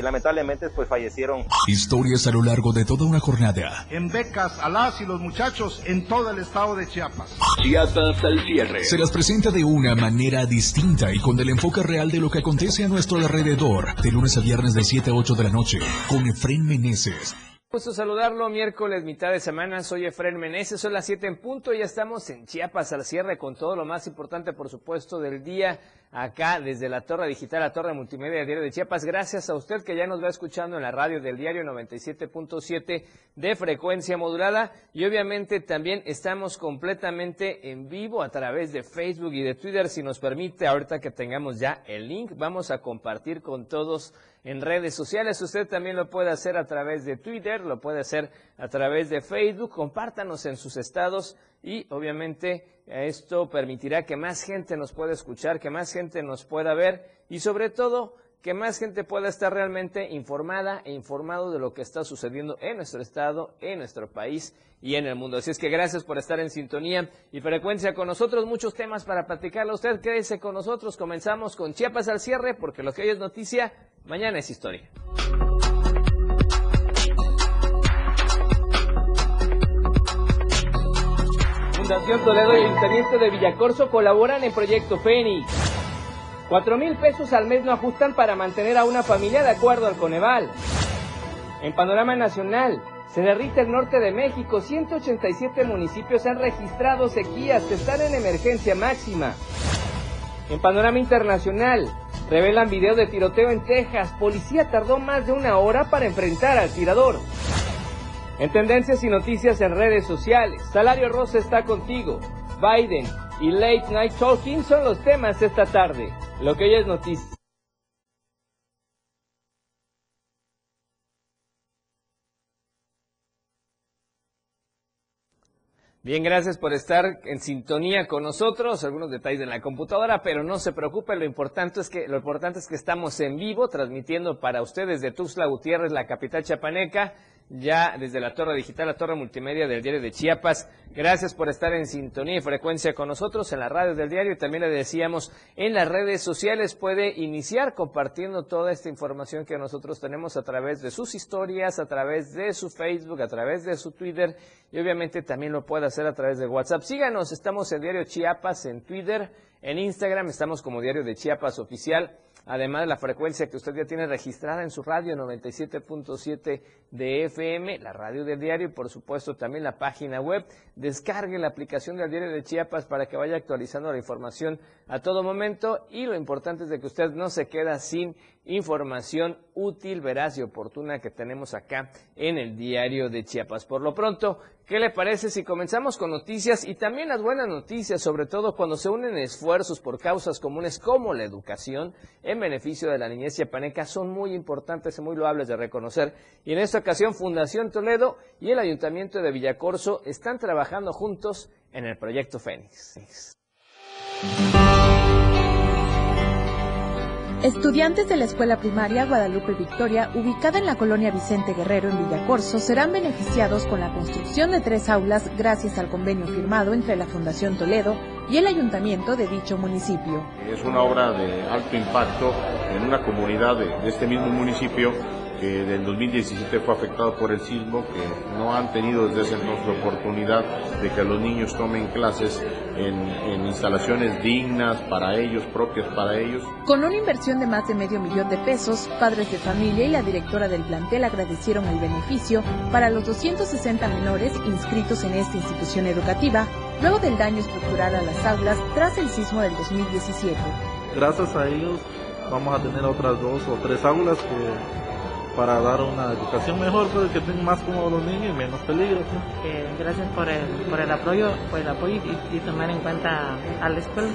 Lamentablemente, pues fallecieron. Historias a lo largo de toda una jornada. En becas a las y los muchachos en todo el estado de Chiapas. Chiapas al cierre. Se las presenta de una manera distinta y con el enfoque real de lo que acontece a nuestro alrededor. De lunes a viernes de 7 a 8 de la noche. Con Efren Meneses. Gusto saludarlo, miércoles, mitad de semana, soy Efren Meneses, son las 7 en punto ya estamos en Chiapas al cierre con todo lo más importante, por supuesto, del día acá desde la Torre Digital, la Torre Multimedia del Diario de Chiapas. Gracias a usted que ya nos va escuchando en la radio del diario 97.7 de frecuencia modulada y obviamente también estamos completamente en vivo a través de Facebook y de Twitter. Si nos permite, ahorita que tengamos ya el link, vamos a compartir con todos en redes sociales. Usted también lo puede hacer a través de Twitter, lo puede hacer a través de Facebook. Compártanos en sus estados y obviamente esto permitirá que más gente nos pueda escuchar, que más gente nos pueda ver y sobre todo que más gente pueda estar realmente informada e informado de lo que está sucediendo en nuestro estado, en nuestro país y en el mundo. Así es que gracias por estar en sintonía y frecuencia con nosotros. Muchos temas para platicarle a usted. Quédese con nosotros. Comenzamos con Chiapas al cierre porque lo que hoy es noticia, mañana es historia. Fundación Toledo y Ayuntamiento de Villacorso colaboran en Proyecto Fénix. Cuatro mil pesos al mes no ajustan para mantener a una familia de acuerdo al Coneval. En panorama nacional, se derrite el norte de México. 187 municipios han registrado sequías, están en emergencia máxima. En panorama internacional, revelan video de tiroteo en Texas. Policía tardó más de una hora para enfrentar al tirador. En tendencias y noticias en redes sociales, Salario Rosa está contigo. Biden y Late Night Talking son los temas esta tarde. Lo que hoy es noticia. Bien, gracias por estar en sintonía con nosotros. Algunos detalles en la computadora, pero no se preocupe. Lo importante es que lo importante es que estamos en vivo transmitiendo para ustedes de Tuxtla Gutiérrez, la capital chapaneca, ya desde la torre digital, la torre multimedia del diario de Chiapas. Gracias por estar en sintonía y frecuencia con nosotros en la radio del diario y también le decíamos en las redes sociales puede iniciar compartiendo toda esta información que nosotros tenemos a través de sus historias, a través de su Facebook, a través de su Twitter y obviamente también lo puede hacer a través de WhatsApp. Síganos, estamos en Diario Chiapas en Twitter, en Instagram estamos como Diario de Chiapas Oficial además de la frecuencia que usted ya tiene registrada en su radio 97.7 de FM, la radio del diario y por supuesto también la página web. Descargue la aplicación del diario de Chiapas para que vaya actualizando la información a todo momento y lo importante es de que usted no se queda sin información útil, veraz y oportuna que tenemos acá en el diario de Chiapas. Por lo pronto, ¿qué le parece si comenzamos con noticias y también las buenas noticias, sobre todo cuando se unen esfuerzos por causas comunes como la educación en beneficio de la niñez chiapaneca son muy importantes y muy loables de reconocer. Y en esta ocasión, Fundación Toledo y el Ayuntamiento de Villacorso están trabajando juntos en el proyecto Fénix. Estudiantes de la escuela primaria Guadalupe Victoria, ubicada en la colonia Vicente Guerrero en Villacorso, serán beneficiados con la construcción de tres aulas gracias al convenio firmado entre la Fundación Toledo y el ayuntamiento de dicho municipio. Es una obra de alto impacto en una comunidad de, este mismo municipio que del 2017 fue afectado por el sismo, que no han tenido desde ese entonces la oportunidad de que los niños tomen clases en, instalaciones dignas para ellos, propias para ellos. Con una inversión de más de medio millón de pesos, padres de familia y la directora del plantel agradecieron el beneficio para los 260 menores inscritos en esta institución educativa, luego del daño estructural a las aulas tras el sismo del 2017. Gracias a ellos vamos a tener otras dos o tres aulas que para dar una educación mejor, pues, que tengan más cómodos los niños y menos peligro. gracias por el, por el apoyo, por el apoyo y, tomar en cuenta a la escuela.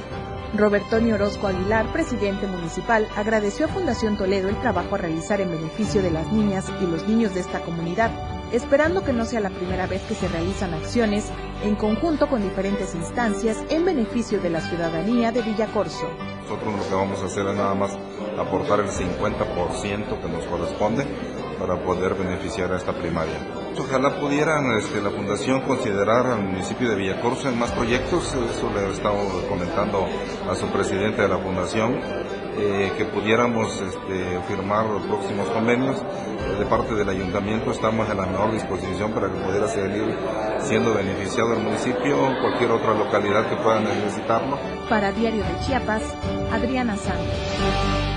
Roberto Orozco Aguilar, presidente municipal, agradeció a Fundación Toledo el trabajo a realizar en beneficio de las niñas y los niños de esta comunidad, esperando que no sea la primera vez que se realizan acciones en conjunto con diferentes instancias en beneficio de la ciudadanía de Villacorso. Nosotros lo que vamos a hacer es nada más aportar el 50% que nos corresponde para poder beneficiar a esta primaria. Ojalá pudieran este, la Fundación considerar al municipio de Villacorso en más proyectos, eso le he estado comentando a su presidente de la Fundación, eh, que pudiéramos este, firmar los próximos convenios. De parte del ayuntamiento estamos en la mejor disposición para que pudiera seguir siendo beneficiado el municipio o cualquier otra localidad que pueda necesitarlo. Para Diario de Chiapas, Adriana Santos.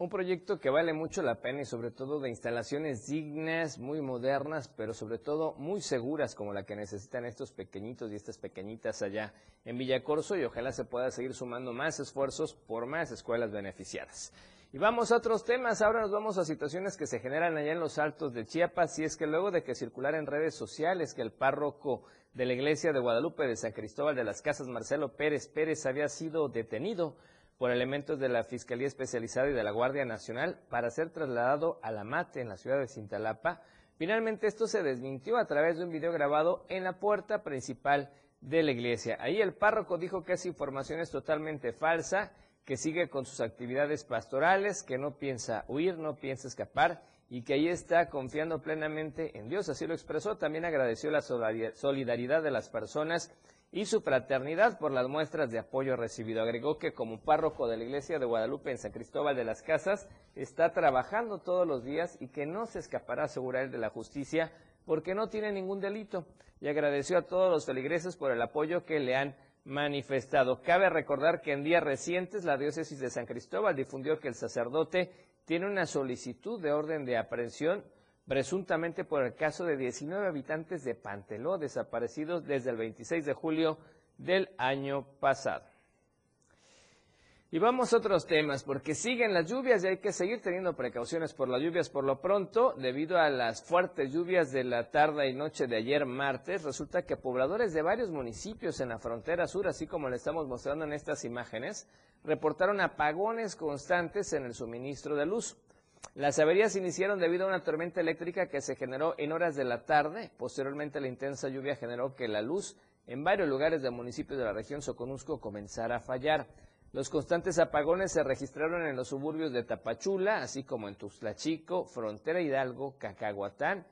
Un proyecto que vale mucho la pena y sobre todo de instalaciones dignas, muy modernas, pero sobre todo muy seguras como la que necesitan estos pequeñitos y estas pequeñitas allá en Villacorso y ojalá se pueda seguir sumando más esfuerzos por más escuelas beneficiadas. Y vamos a otros temas, ahora nos vamos a situaciones que se generan allá en los altos de Chiapas y es que luego de que circular en redes sociales que el párroco de la iglesia de Guadalupe de San Cristóbal de las Casas, Marcelo Pérez Pérez, había sido detenido, por elementos de la Fiscalía Especializada y de la Guardia Nacional para ser trasladado a la Mate en la ciudad de Cintalapa. Finalmente esto se desmintió a través de un video grabado en la puerta principal de la iglesia. Ahí el párroco dijo que esa información es totalmente falsa, que sigue con sus actividades pastorales, que no piensa huir, no piensa escapar y que ahí está confiando plenamente en Dios. Así lo expresó. También agradeció la solidaridad de las personas y su fraternidad por las muestras de apoyo recibido. Agregó que como párroco de la iglesia de Guadalupe en San Cristóbal de las Casas está trabajando todos los días y que no se escapará asegurar de la justicia porque no tiene ningún delito y agradeció a todos los feligreses por el apoyo que le han manifestado. Cabe recordar que en días recientes la diócesis de San Cristóbal difundió que el sacerdote tiene una solicitud de orden de aprehensión presuntamente por el caso de 19 habitantes de Panteló desaparecidos desde el 26 de julio del año pasado. Y vamos a otros temas, porque siguen las lluvias y hay que seguir teniendo precauciones por las lluvias por lo pronto, debido a las fuertes lluvias de la tarde y noche de ayer martes, resulta que pobladores de varios municipios en la frontera sur, así como le estamos mostrando en estas imágenes, reportaron apagones constantes en el suministro de luz. Las averías iniciaron debido a una tormenta eléctrica que se generó en horas de la tarde. Posteriormente, la intensa lluvia generó que la luz en varios lugares del municipio de la región Soconusco comenzara a fallar. Los constantes apagones se registraron en los suburbios de Tapachula, así como en Tuxtlachico, Frontera Hidalgo, Cacahuatán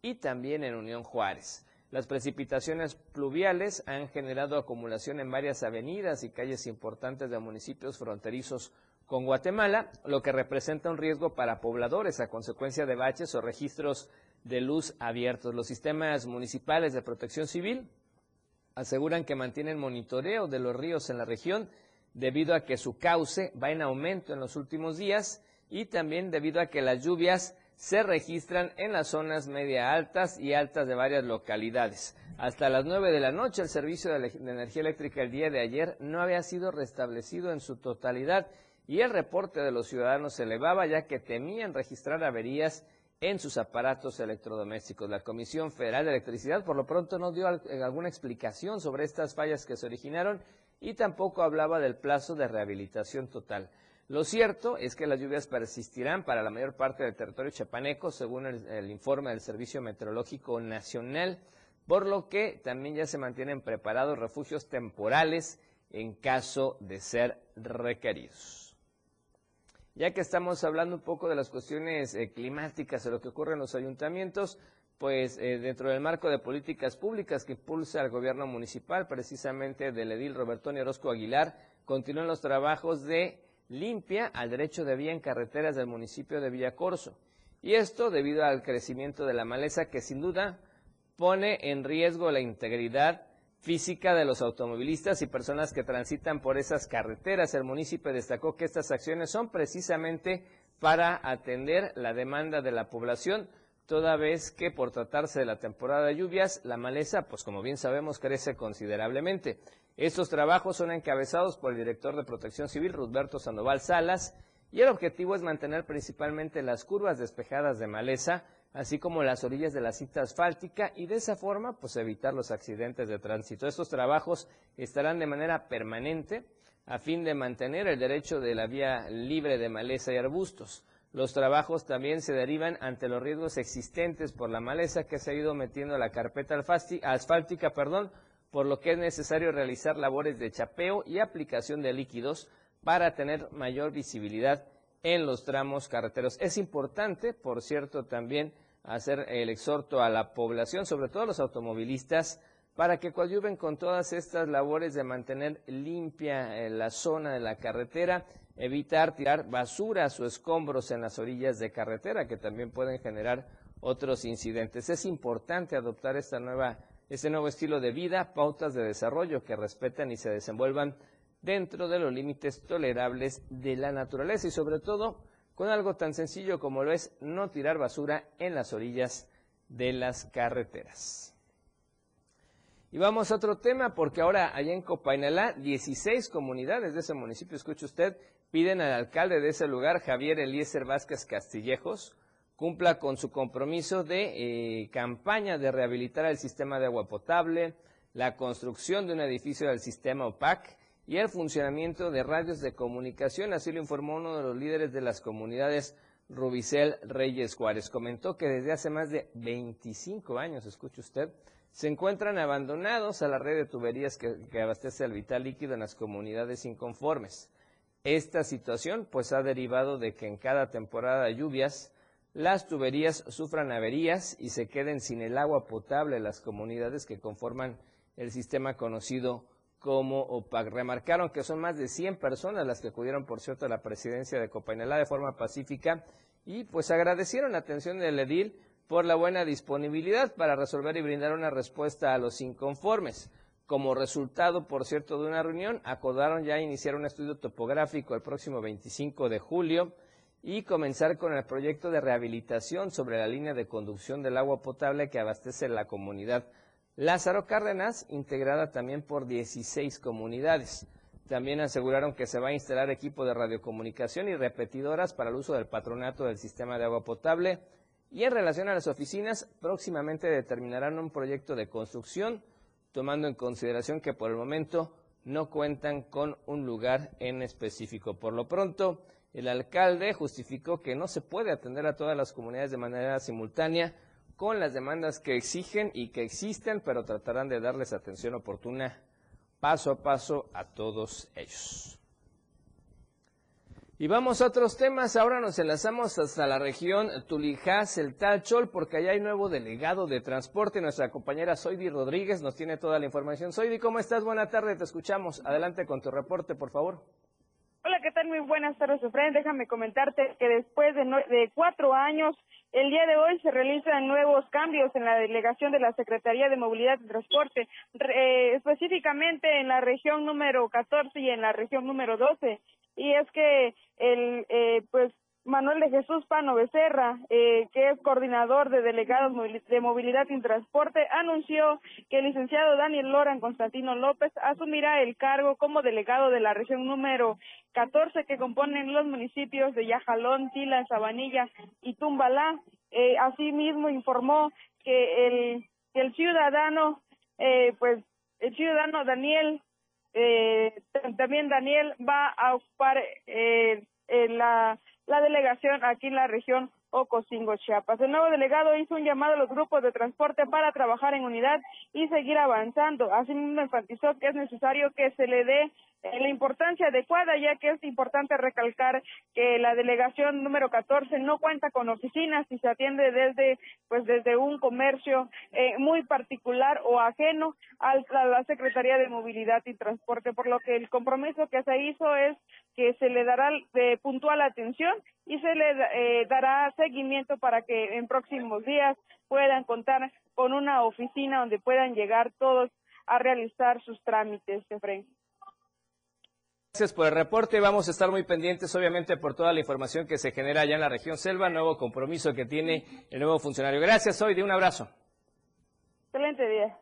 y también en Unión Juárez. Las precipitaciones pluviales han generado acumulación en varias avenidas y calles importantes de municipios fronterizos con Guatemala, lo que representa un riesgo para pobladores a consecuencia de baches o registros de luz abiertos. Los sistemas municipales de protección civil aseguran que mantienen monitoreo de los ríos en la región debido a que su cauce va en aumento en los últimos días y también debido a que las lluvias se registran en las zonas media altas y altas de varias localidades. Hasta las 9 de la noche el servicio de energía eléctrica el día de ayer no había sido restablecido en su totalidad y el reporte de los ciudadanos se elevaba ya que temían registrar averías en sus aparatos electrodomésticos. La Comisión Federal de Electricidad por lo pronto no dio eh, alguna explicación sobre estas fallas que se originaron y tampoco hablaba del plazo de rehabilitación total. Lo cierto es que las lluvias persistirán para la mayor parte del territorio chapaneco, según el, el, informe del Servicio Meteorológico Nacional, por lo que también ya se mantienen preparados refugios temporales en caso de ser requeridos. Ya que estamos hablando un poco de las cuestiones eh, climáticas, de lo que ocurre en los ayuntamientos, pues eh, dentro del marco de políticas públicas que impulsa el gobierno municipal, precisamente del edil Roberto Orozco Aguilar, continúan los trabajos de limpia al derecho de vía en carreteras del municipio de Villacorso. Y esto debido al crecimiento de la maleza que sin duda pone en riesgo la integridad física de los automovilistas y personas que transitan por esas carreteras. El municipio destacó que estas acciones son precisamente para atender la demanda de la población, toda vez que por tratarse de la temporada de lluvias, la maleza, pues como bien sabemos, crece considerablemente. Estos trabajos son encabezados por el director de Protección Civil, Rudberto Sandoval Salas, y el objetivo es mantener principalmente las curvas despejadas de maleza, así como las orillas de la cinta asfáltica y de esa forma pues evitar los accidentes de tránsito. Estos trabajos estarán de manera permanente a fin de mantener el derecho de la vía libre de maleza y arbustos. Los trabajos también se derivan ante los riesgos existentes por la maleza que se ha ido metiendo la carpeta asfáltica, perdón, por lo que es necesario realizar labores de chapeo y aplicación de líquidos para tener mayor visibilidad en los tramos carreteros. Es importante, por cierto, también hacer el exhorto a la población, sobre todo a los automovilistas, para que coadyuven con todas estas labores de mantener limpia eh, la zona de la carretera, evitar tirar basuras o escombros en las orillas de carretera que también pueden generar otros incidentes. Es importante adoptar esta nueva, este nuevo estilo de vida, pautas de desarrollo que respetan y se desenvuelvan dentro de los límites tolerables de la naturaleza y sobre todo con algo tan sencillo como lo es no tirar basura en las orillas de las carreteras. Y vamos a otro tema, porque ahora allá en Copainalá, 16 comunidades de ese municipio, escuche usted, piden al alcalde de ese lugar, Javier Eliezer Vázquez Castillejos, cumpla con su compromiso de eh, campaña de rehabilitar el sistema de agua potable, la construcción de un edificio del sistema OPAC y el funcionamiento de radios de comunicación, así lo informó uno de los líderes de las comunidades, Rubicel Reyes Juárez. Comentó que desde hace más de 25 años, escuche usted, se encuentran abandonados a la red de tuberías que, abastece el vital líquido en las comunidades inconformes. Esta situación pues ha derivado de que en cada temporada de lluvias las tuberías sufran averías y se queden sin el agua potable las comunidades que conforman el sistema conocido como OPAC. Remarcaron que son más de 100 personas las que acudieron, por cierto, a la presidencia de Copainalá de forma pacífica y pues agradecieron la atención del edil por la buena disponibilidad para resolver y brindar una respuesta a los inconformes. Como resultado, por cierto, de una reunión, acordaron ya iniciar un estudio topográfico el próximo 25 de julio y comenzar con el proyecto de rehabilitación sobre la línea de conducción del agua potable que abastece la comunidad Lázaro Cárdenas, integrada también por 16 comunidades. También aseguraron que se va a instalar equipo de radiocomunicación y repetidoras para el uso del patronato del sistema de agua potable y en relación a las oficinas, próximamente determinarán un proyecto de construcción, tomando en consideración que por el momento no cuentan con un lugar en específico. Por lo pronto, el alcalde justificó que no se puede atender a todas las comunidades de manera simultánea con las demandas que exigen y que existen, pero tratarán de darles atención oportuna paso a paso a todos ellos. Y vamos a otros temas. Ahora nos enlazamos hasta la región Tulijás, el Talchol, porque allá hay nuevo delegado de transporte. Nuestra compañera Soidi Rodríguez nos tiene toda la información. Soidi, ¿cómo estás? Buena tarde, te escuchamos. Adelante con tu reporte, por favor. Hola, ¿qué tal? Muy buenas tardes, Efraín. Déjame comentarte que después de, de cuatro años, el día de hoy se realizan nuevos cambios en la delegación de la Secretaría de Movilidad y Transporte, eh, específicamente en la región número 14 y en la región número 12 y es que el eh, pues Manuel de Jesús Pano Becerra, eh, que es coordinador de delegados de movilidad y transporte, anunció que el licenciado Daniel Loran Constantino López asumirá el cargo como delegado de la región número 14 que componen los municipios de Yajalón, Tila, Sabanilla y Tumbalá. Eh, asimismo informó que el, que el ciudadano, eh, pues el ciudadano Daniel eh, también Daniel va a ocupar eh, la, la delegación aquí en la región Ocosingo, Chiapas. El nuevo delegado hizo un llamado a los grupos de transporte para trabajar en unidad y seguir avanzando. Asimismo, enfatizó que es necesario que se le dé eh, la importancia adecuada, ya que es importante recalcar que la delegación número 14 no cuenta con oficinas y se atiende desde, pues, desde un comercio eh, muy particular o ajeno a la Secretaría de Movilidad y Transporte, por lo que el compromiso que se hizo es que se le dará de puntual atención y se le eh, dará seguimiento para que en próximos días puedan contar con una oficina donde puedan llegar todos a realizar sus trámites, Efraín. Gracias por el reporte. Vamos a estar muy pendientes, obviamente, por toda la información que se genera allá en la región Selva, nuevo compromiso que tiene el nuevo funcionario. Gracias, hoy de un abrazo. Excelente día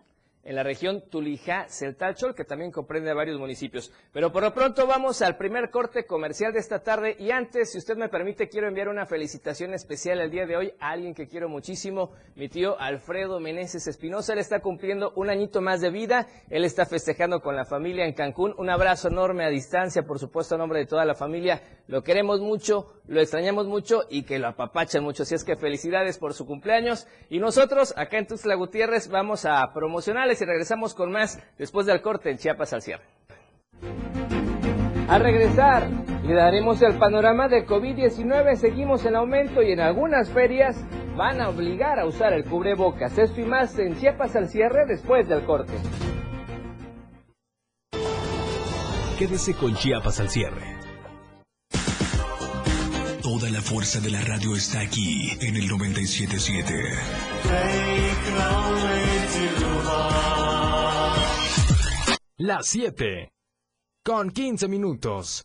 en la región Tulijá-Celtachol, que también comprende varios municipios. Pero por lo pronto vamos al primer corte comercial de esta tarde y antes, si usted me permite, quiero enviar una felicitación especial el día de hoy a alguien que quiero muchísimo, mi tío Alfredo Meneses Espinosa. Él está cumpliendo un añito más de vida, él está festejando con la familia en Cancún. Un abrazo enorme a distancia, por supuesto, a nombre de toda la familia. Lo queremos mucho, lo extrañamos mucho y que lo apapachen mucho. Así es que felicidades por su cumpleaños. Y nosotros, acá en Tuxtla Gutiérrez, vamos a promocionar y regresamos con más después del corte en Chiapas al cierre. Al regresar, le daremos el panorama de COVID-19. Seguimos en aumento y en algunas ferias van a obligar a usar el cubrebocas. Esto y más en Chiapas al cierre después del corte. Quédese con Chiapas al cierre. Toda la fuerza de la radio está aquí en el 977. Las 7. Con 15 minutos.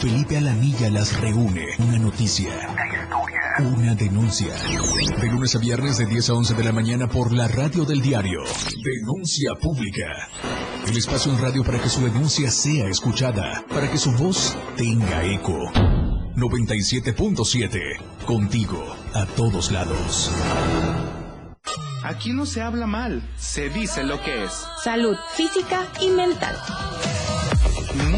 Felipe Alamilla las reúne. Una noticia. Una denuncia. De lunes a viernes de 10 a 11 de la mañana por la radio del diario. Denuncia pública. El espacio en radio para que su denuncia sea escuchada. Para que su voz tenga eco. 97.7. Contigo. A todos lados. Aquí no se habla mal, se dice lo que es. Salud física y mental.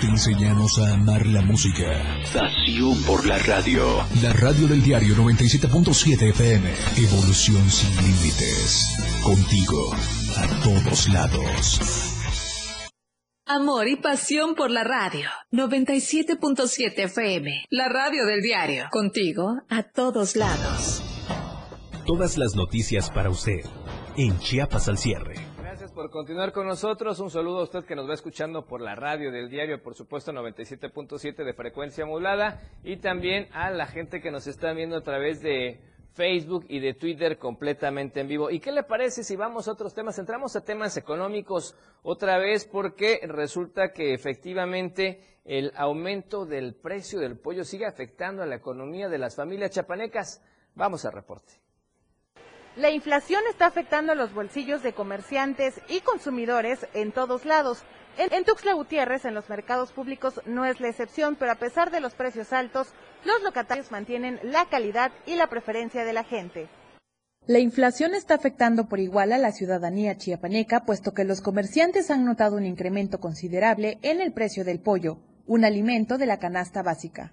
Te enseñamos a amar la música. Pasión por la radio. La radio del diario 97.7 FM. Evolución sin límites. Contigo. A todos lados. Amor y pasión por la radio. 97.7 FM. La radio del diario. Contigo a todos lados. Todas las noticias para usted. En Chiapas al cierre por continuar con nosotros. Un saludo a usted que nos va escuchando por la radio del diario, por supuesto 97.7 de frecuencia modulada y también a la gente que nos está viendo a través de Facebook y de Twitter completamente en vivo. ¿Y qué le parece si vamos a otros temas? Entramos a temas económicos otra vez porque resulta que efectivamente el aumento del precio del pollo sigue afectando a la economía de las familias chapanecas. Vamos al reporte. La inflación está afectando los bolsillos de comerciantes y consumidores en todos lados. En, Tuxtla Gutiérrez, en los mercados públicos, no es la excepción, pero a pesar de los precios altos, los locatarios mantienen la calidad y la preferencia de la gente. La inflación está afectando por igual a la ciudadanía chiapaneca, puesto que los comerciantes han notado un incremento considerable en el precio del pollo, un alimento de la canasta básica.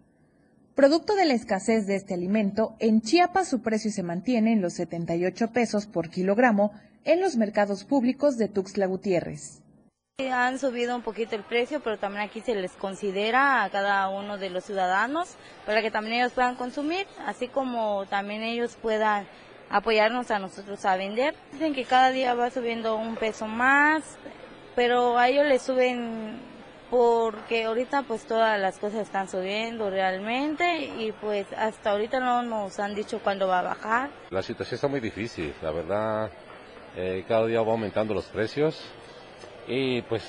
Producto de la escasez de este alimento, en Chiapas su precio se mantiene en los 78 pesos por kilogramo en los mercados públicos de Tuxtla Gutiérrez. Han subido un poquito el precio, pero también aquí se les considera a cada uno de los ciudadanos para que también ellos puedan consumir, así como también ellos puedan apoyarnos a nosotros a vender. Dicen que cada día va subiendo un peso más, pero a ellos les suben porque ahorita pues todas las cosas están subiendo realmente y pues hasta ahorita no nos han dicho cuándo va a bajar. La situación está muy difícil, la verdad, eh, cada día va aumentando los precios y pues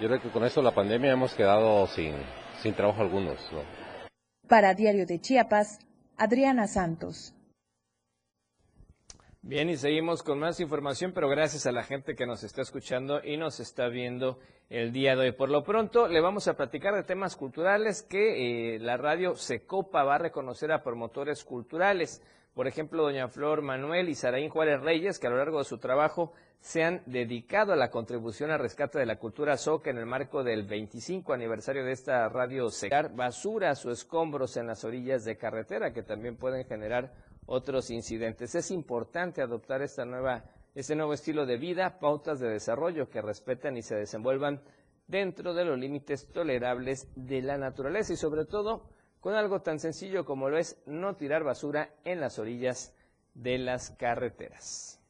yo creo que con esto la pandemia hemos quedado sin, sin trabajo algunos. Para Diario de Chiapas, Adriana Santos. Bien, y seguimos con más información, pero gracias a la gente que nos está escuchando y nos está viendo el día de hoy. Por lo pronto, le vamos a platicar de temas culturales que eh, la radio Secopa va a reconocer a promotores culturales. Por ejemplo, doña Flor Manuel y Saraín Juárez Reyes, que a lo largo de su trabajo se han dedicado a la contribución al rescate de la cultura soca en el marco del 25 aniversario de esta radio secar basuras o escombros en las orillas de carretera que también pueden generar otros incidentes. Es importante adoptar esta nueva, este nuevo estilo de vida, pautas de desarrollo que respetan y se desenvuelvan dentro de los límites tolerables de la naturaleza y sobre todo con algo tan sencillo como lo es no tirar basura en las orillas de las carreteras.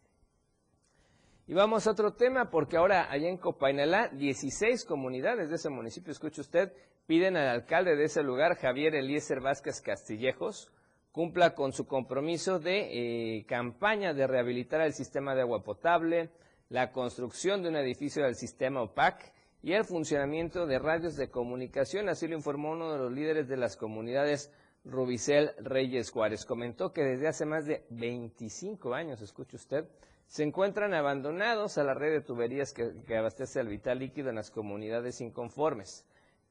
Y vamos a otro tema, porque ahora allá en Copainalá, 16 comunidades de ese municipio, escuche usted, piden al alcalde de ese lugar, Javier Eliezer Vázquez Castillejos, cumpla con su compromiso de eh, campaña de rehabilitar el sistema de agua potable, la construcción de un edificio del sistema OPAC y el funcionamiento de radios de comunicación. Así lo informó uno de los líderes de las comunidades, Rubicel Reyes Juárez. Comentó que desde hace más de 25 años, escuche usted, se encuentran abandonados a la red de tuberías que, que abastece el vital líquido en las comunidades inconformes.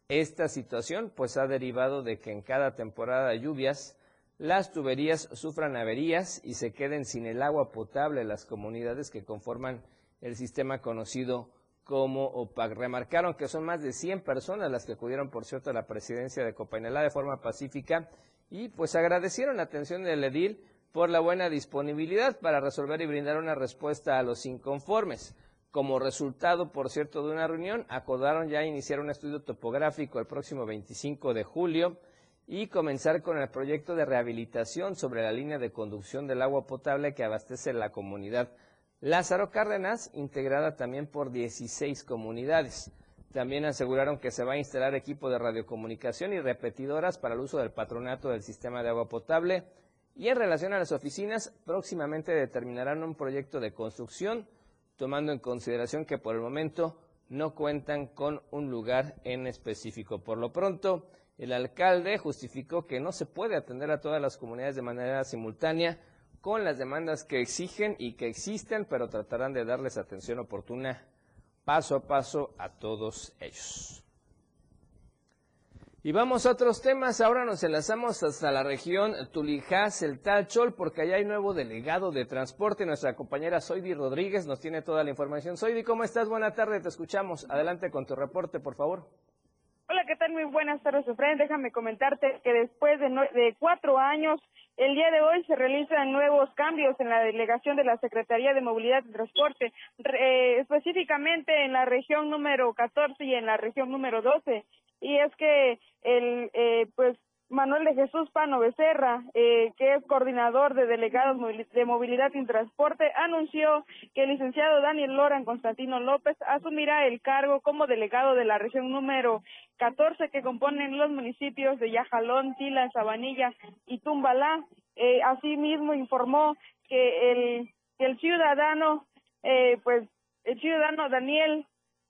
Esta situación pues ha derivado de que en cada temporada de lluvias las tuberías sufran averías y se queden sin el agua potable las comunidades que conforman el sistema conocido como OPAC. Remarcaron que son más de 100 personas las que acudieron, por cierto, a la presidencia de Copainelá de forma pacífica y pues agradecieron la atención del edil por la buena disponibilidad para resolver y brindar una respuesta a los inconformes. Como resultado, por cierto, de una reunión, acordaron ya iniciar un estudio topográfico el próximo 25 de julio y comenzar con el proyecto de rehabilitación sobre la línea de conducción del agua potable que abastece la comunidad Lázaro Cárdenas, integrada también por 16 comunidades. También aseguraron que se va a instalar equipo de radiocomunicación y repetidoras para el uso del patronato del sistema de agua potable. Y en relación a las oficinas, próximamente determinarán un proyecto de construcción, tomando en consideración que por el momento no cuentan con un lugar en específico. Por lo pronto, el alcalde justificó que no se puede atender a todas las comunidades de manera simultánea con las demandas que exigen y que existen, pero tratarán de darles atención oportuna paso a paso a todos ellos. Y vamos a otros temas. Ahora nos enlazamos hasta la región Tulijás, el Talchol, porque allá hay nuevo delegado de transporte. Nuestra compañera Soidi Rodríguez nos tiene toda la información. Soidi, ¿cómo estás? Buena tarde, te escuchamos. Adelante con tu reporte, por favor. Hola, ¿qué tal? Muy buenas tardes, Efraín. Déjame comentarte que después de, de cuatro años, el día de hoy se realizan nuevos cambios en la delegación de la Secretaría de Movilidad y Transporte, eh, específicamente en la región número 14 y en la región número 12. Y es que el, eh, pues Manuel de Jesús Pano Becerra, eh, que es coordinador de delegados de movilidad y transporte, anunció que el licenciado Daniel Loran Constantino López asumirá el cargo como delegado de la región número 14 que componen los municipios de Yajalón, Tila, Sabanilla y Tumbalá. Eh, asimismo informó que el, que el ciudadano, eh, pues el ciudadano Daniel,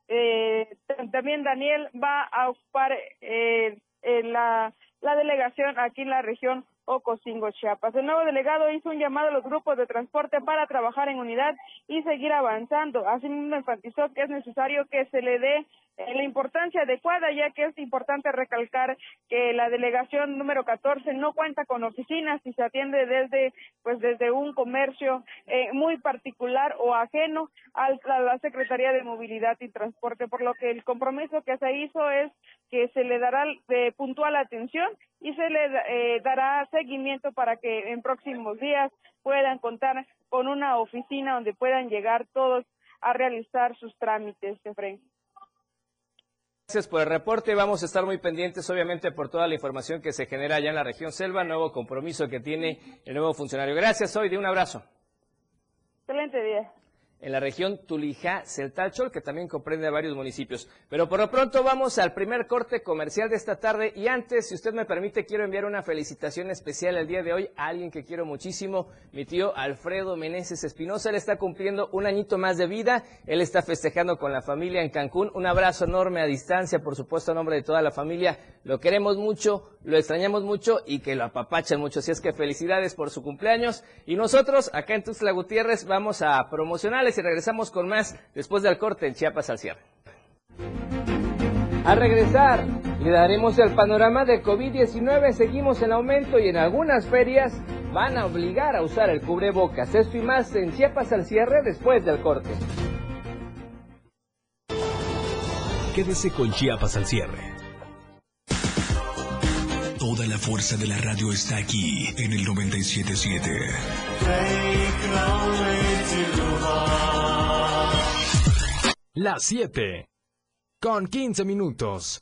eh, también Daniel va a ocupar eh, la la delegación aquí en la región Ocosingo, Chiapas. El nuevo delegado hizo un llamado a los grupos de transporte para trabajar en unidad y seguir avanzando. Asimismo, enfatizó que es necesario que se le dé la importancia adecuada, ya que es importante recalcar que la delegación número 14 no cuenta con oficinas y se atiende desde, pues, desde un comercio eh, muy particular o ajeno a la Secretaría de Movilidad y Transporte, por lo que el compromiso que se hizo es que se le dará de puntual atención y se le eh, dará seguimiento para que en próximos días puedan contar con una oficina donde puedan llegar todos a realizar sus trámites, Efraín. Gracias por el reporte. Vamos a estar muy pendientes, obviamente, por toda la información que se genera allá en la región Selva, nuevo compromiso que tiene el nuevo funcionario. Gracias, hoy de un abrazo. Excelente día. En la región Tulijá-Celtachol, que también comprende varios municipios. Pero por lo pronto vamos al primer corte comercial de esta tarde y antes, si usted me permite, quiero enviar una felicitación especial el día de hoy a alguien que quiero muchísimo, mi tío Alfredo Meneses Espinosa. Él está cumpliendo un añito más de vida, él está festejando con la familia en Cancún. Un abrazo enorme a distancia, por supuesto, a nombre de toda la familia. Lo queremos mucho, lo extrañamos mucho y que lo apapachan mucho. Así es que felicidades por su cumpleaños. Y nosotros, acá en Tuxtla Gutiérrez, vamos a y regresamos con más después del corte en Chiapas al cierre. Al regresar, le daremos el panorama de COVID-19. Seguimos en aumento y en algunas ferias van a obligar a usar el cubrebocas. Esto y más en Chiapas al cierre después del corte. Quédese con Chiapas al cierre. Toda la fuerza de la radio está aquí en el 977. Las 7. Con 15 minutos.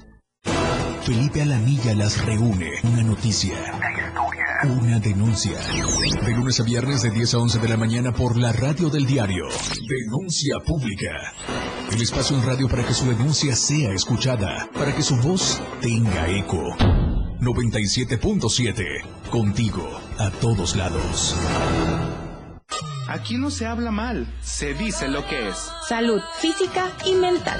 Felipe Alamilla las reúne. Una noticia. Una denuncia. De lunes a viernes de 10 a 11 de la mañana por la radio del diario. Denuncia pública. El espacio en radio para que su denuncia sea escuchada. Para que su voz tenga eco. 97.7. Contigo. A todos lados. Aquí no se habla mal, se dice lo que es. Salud física y mental.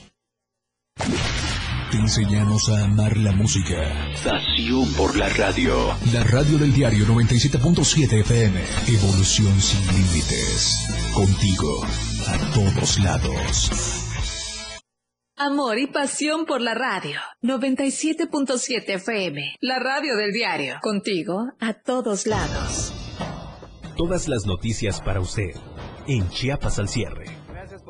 Te enseñamos a amar la música. Pasión por la radio. La radio del diario 97.7 FM. Evolución sin límites. Contigo. A todos lados. Amor y pasión por la radio. 97.7 FM. La radio del diario. Contigo a todos lados. Todas las noticias para usted. En Chiapas al cierre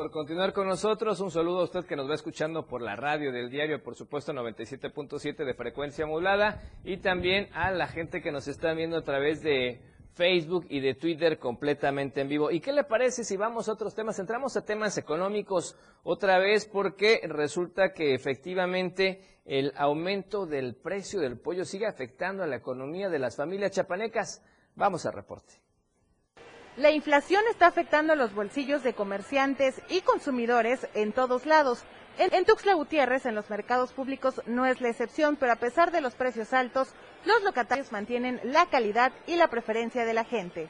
por continuar con nosotros. Un saludo a usted que nos va escuchando por la radio del diario, por supuesto 97.7 de frecuencia modulada y también a la gente que nos está viendo a través de Facebook y de Twitter completamente en vivo. ¿Y qué le parece si vamos a otros temas? Entramos a temas económicos otra vez porque resulta que efectivamente el aumento del precio del pollo sigue afectando a la economía de las familias chapanecas. Vamos al reporte. La inflación está afectando a los bolsillos de comerciantes y consumidores en todos lados. En, en, Tuxtla Gutiérrez, en los mercados públicos, no es la excepción, pero a pesar de los precios altos, los locatarios mantienen la calidad y la preferencia de la gente.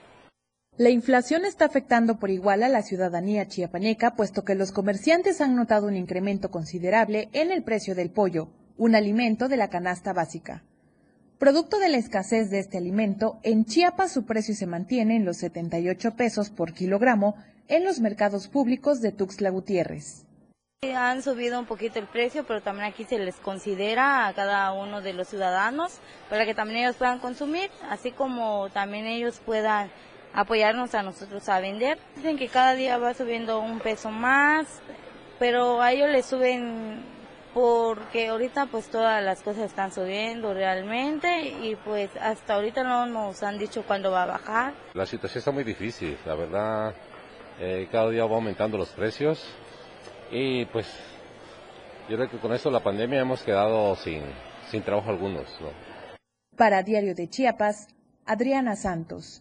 La inflación está afectando por igual a la ciudadanía chiapaneca, puesto que los comerciantes han notado un incremento considerable en el precio del pollo, un alimento de la canasta básica. Producto de la escasez de este alimento, en Chiapas su precio se mantiene en los 78 pesos por kilogramo en los mercados públicos de Tuxtla Gutiérrez. Han subido un poquito el precio, pero también aquí se les considera a cada uno de los ciudadanos para que también ellos puedan consumir, así como también ellos puedan apoyarnos a nosotros a vender. Dicen que cada día va subiendo un peso más, pero a ellos les suben porque ahorita pues todas las cosas están subiendo realmente y pues hasta ahorita no nos han dicho cuándo va a bajar. La situación está muy difícil, la verdad, eh, cada día va aumentando los precios y pues yo creo que con esto la pandemia hemos quedado sin, sin trabajo algunos. Para Diario de Chiapas, Adriana Santos.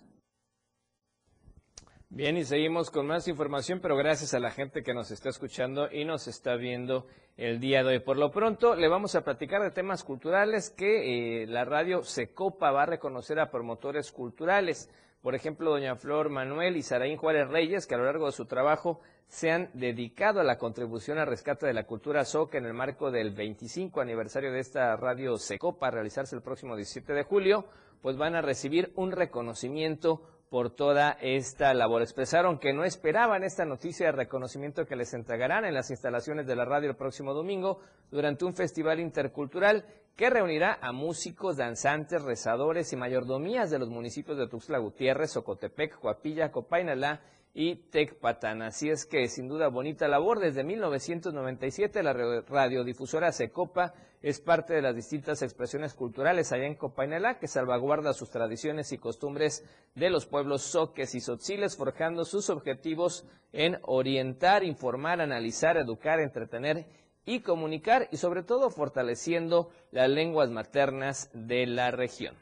Bien, y seguimos con más información, pero gracias a la gente que nos está escuchando y nos está viendo el día de hoy. Por lo pronto, le vamos a platicar de temas culturales que eh, la radio Secopa va a reconocer a promotores culturales. Por ejemplo, doña Flor Manuel y Saraín Juárez Reyes, que a lo largo de su trabajo se han dedicado a la contribución al rescate de la cultura SOC en el marco del 25 aniversario de esta radio Secopa, a realizarse el próximo 17 de julio, pues van a recibir un reconocimiento por toda esta labor. Expresaron que no esperaban esta noticia de reconocimiento que les entregarán en las instalaciones de la radio el próximo domingo durante un festival intercultural que reunirá a músicos, danzantes, rezadores y mayordomías de los municipios de Tuxtla Gutiérrez, Ocotepec, Coapilla, Copainalá y Tecpatán. Así es que sin duda bonita labor. Desde 1997 la radiodifusora Secopa es parte de las distintas expresiones culturales allá en Copainalá que salvaguarda sus tradiciones y costumbres de los pueblos soques y sotziles, forjando sus objetivos en orientar, informar, analizar, educar, entretener y comunicar y sobre todo fortaleciendo las lenguas maternas de la región.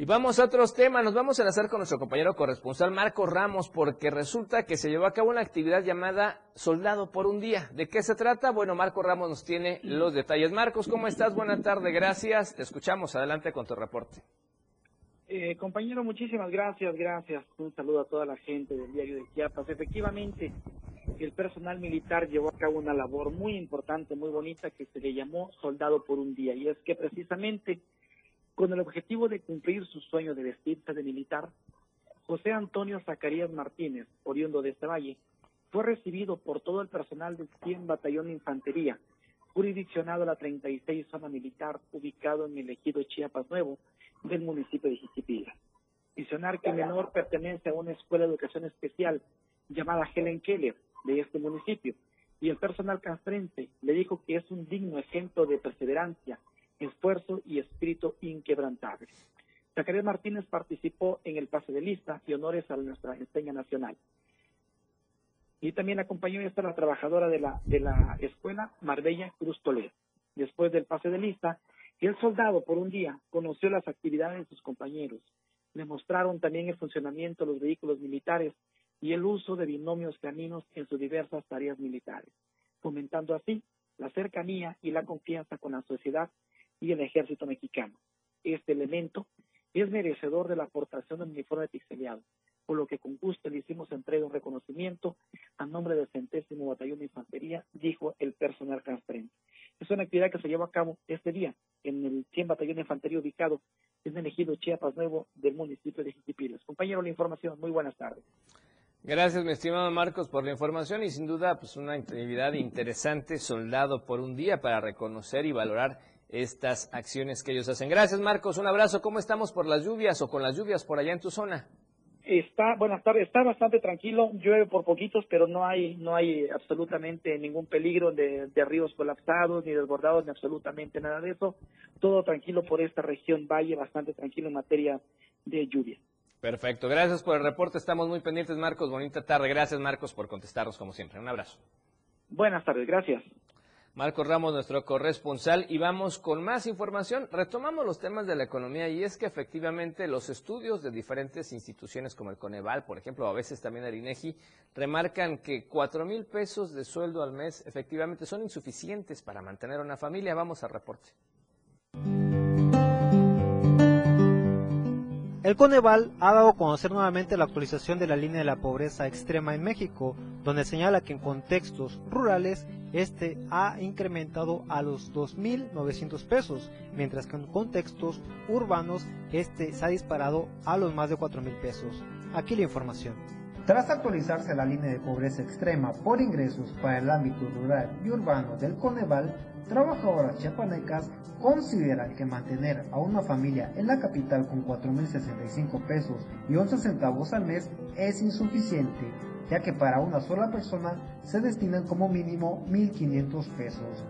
Y vamos a otros temas, nos vamos a enlazar con nuestro compañero corresponsal Marco Ramos porque resulta que se llevó a cabo una actividad llamada Soldado por un día. ¿De qué se trata? Bueno, Marco Ramos nos tiene los detalles. Marcos, ¿cómo estás? Buenas tardes, gracias. Te escuchamos, adelante con tu reporte. Eh, compañero, muchísimas gracias, gracias. Un saludo a toda la gente del diario de Chiapas. Efectivamente, el personal militar llevó a cabo una labor muy importante, muy bonita, que se le llamó Soldado por un día. Y es que precisamente con el objetivo de cumplir su sueño de vestirse de militar, José Antonio Zacarías Martínez, oriundo de este valle, fue recibido por todo el personal del 100 Batallón de Infantería, jurisdiccionado a la 36 Zona Militar, ubicado en el ejido Chiapas Nuevo del municipio de Jiquipila. Mencionar que menor pertenece a una escuela de educación especial llamada Helen Keller de este municipio, y el personal castrense le dijo que es un digno ejemplo de perseverancia, esfuerzo y espíritu inquebrantable. Zacarías Martínez participó en el pase de lista y honores a nuestra enseña nacional. Y también acompañó esta la trabajadora de la, de la escuela, Marbella Cruz Toledo. Después del pase de lista, el soldado por un día conoció las actividades de sus compañeros. Le mostraron también el funcionamiento de los vehículos militares y el uso de binomios caninos en sus diversas tareas militares, fomentando así la cercanía y la confianza con la sociedad y el ejército mexicano. Este elemento es merecedor de la aportación del uniforme pixeleado, por lo que con gusto le hicimos entrega un reconocimiento a nombre del centésimo batallón de infantería, dijo el personal castrense. Es una actividad que se lleva a cabo este día en el 100 batallón de infantería ubicado en el ejido Chiapas Nuevo del municipio de Jiquipilas. Compañero, la información. Muy buenas tardes. Gracias, mi estimado Marcos, por la información y sin duda, pues una actividad interesante, soldado por un día para reconocer y valorar estas acciones que ellos hacen. Gracias, Marcos. Un abrazo. ¿Cómo estamos por las lluvias o con las lluvias por allá en tu zona? Está, buenas tardes, está bastante tranquilo, llueve por poquitos, pero no hay, no hay absolutamente ningún peligro de, de ríos colapsados, ni desbordados, ni absolutamente nada de eso. Todo tranquilo por esta región valle, bastante tranquilo en materia de lluvia. Perfecto, gracias por el reporte, estamos muy pendientes, Marcos. Bonita tarde, gracias, Marcos, por contestarnos como siempre. Un abrazo. Buenas tardes, gracias. Marcos Ramos, nuestro corresponsal, y vamos con más información. Retomamos los temas de la economía y es que efectivamente los estudios de diferentes instituciones como el Coneval, por ejemplo, a veces también el INEGI, remarcan que cuatro mil pesos de sueldo al mes efectivamente son insuficientes para mantener una familia. Vamos al reporte. El Coneval ha dado a conocer nuevamente la actualización de la línea de la pobreza extrema en México, donde señala que en contextos rurales este ha incrementado a los 2.900 pesos, mientras que en contextos urbanos este se ha disparado a los más de 4.000 pesos. Aquí la información. Tras actualizarse la línea de pobreza extrema por ingresos para el ámbito rural y urbano del Coneval, trabajadoras chiapanecas consideran que mantener a una familia en la capital con 4.065 pesos y 11 centavos al mes es insuficiente, ya que para una sola persona se destinan como mínimo 1.500 pesos.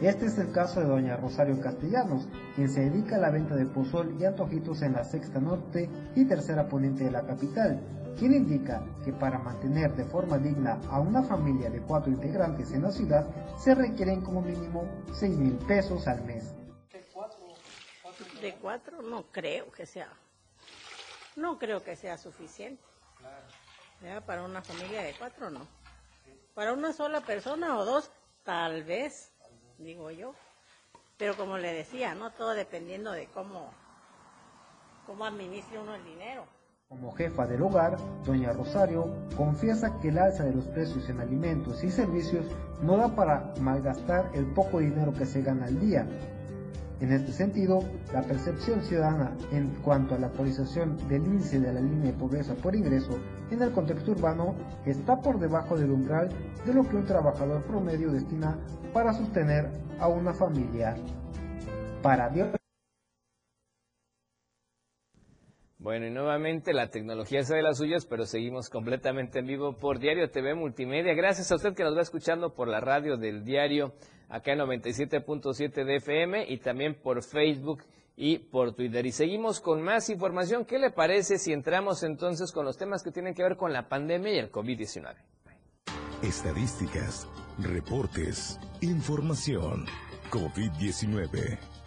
Este es el caso de doña Rosario Castellanos, quien se dedica a la venta de pozol y antojitos en la sexta norte y tercera poniente de la capital, quien indica que para mantener de forma digna a una familia de cuatro integrantes en la ciudad se requieren como mínimo 6 mil pesos al mes. De cuatro no creo que sea, no creo que sea suficiente. Para una familia de cuatro no. Para una sola persona o dos, tal vez digo yo. Pero como le decía, ¿no? Todo dependiendo de cómo, cómo administre uno el dinero. Como jefa del hogar, doña Rosario confiesa que el alza de los precios en alimentos y servicios no da para malgastar el poco dinero que se gana al día, en este sentido, la percepción ciudadana en cuanto a la actualización del índice de la línea de pobreza por ingreso en el contexto urbano está por debajo del umbral de lo que un trabajador promedio destina para sostener a una familia. Para bueno, y nuevamente la tecnología sabe las suyas, pero seguimos completamente en vivo por Diario TV Multimedia. Gracias a usted que nos va escuchando por la radio del diario acá en 97.7 de FM y también por Facebook y por Twitter. Y seguimos con más información. ¿Qué le parece si entramos entonces con los temas que tienen que ver con la pandemia y el COVID-19? Estadísticas, reportes, información. COVID-19.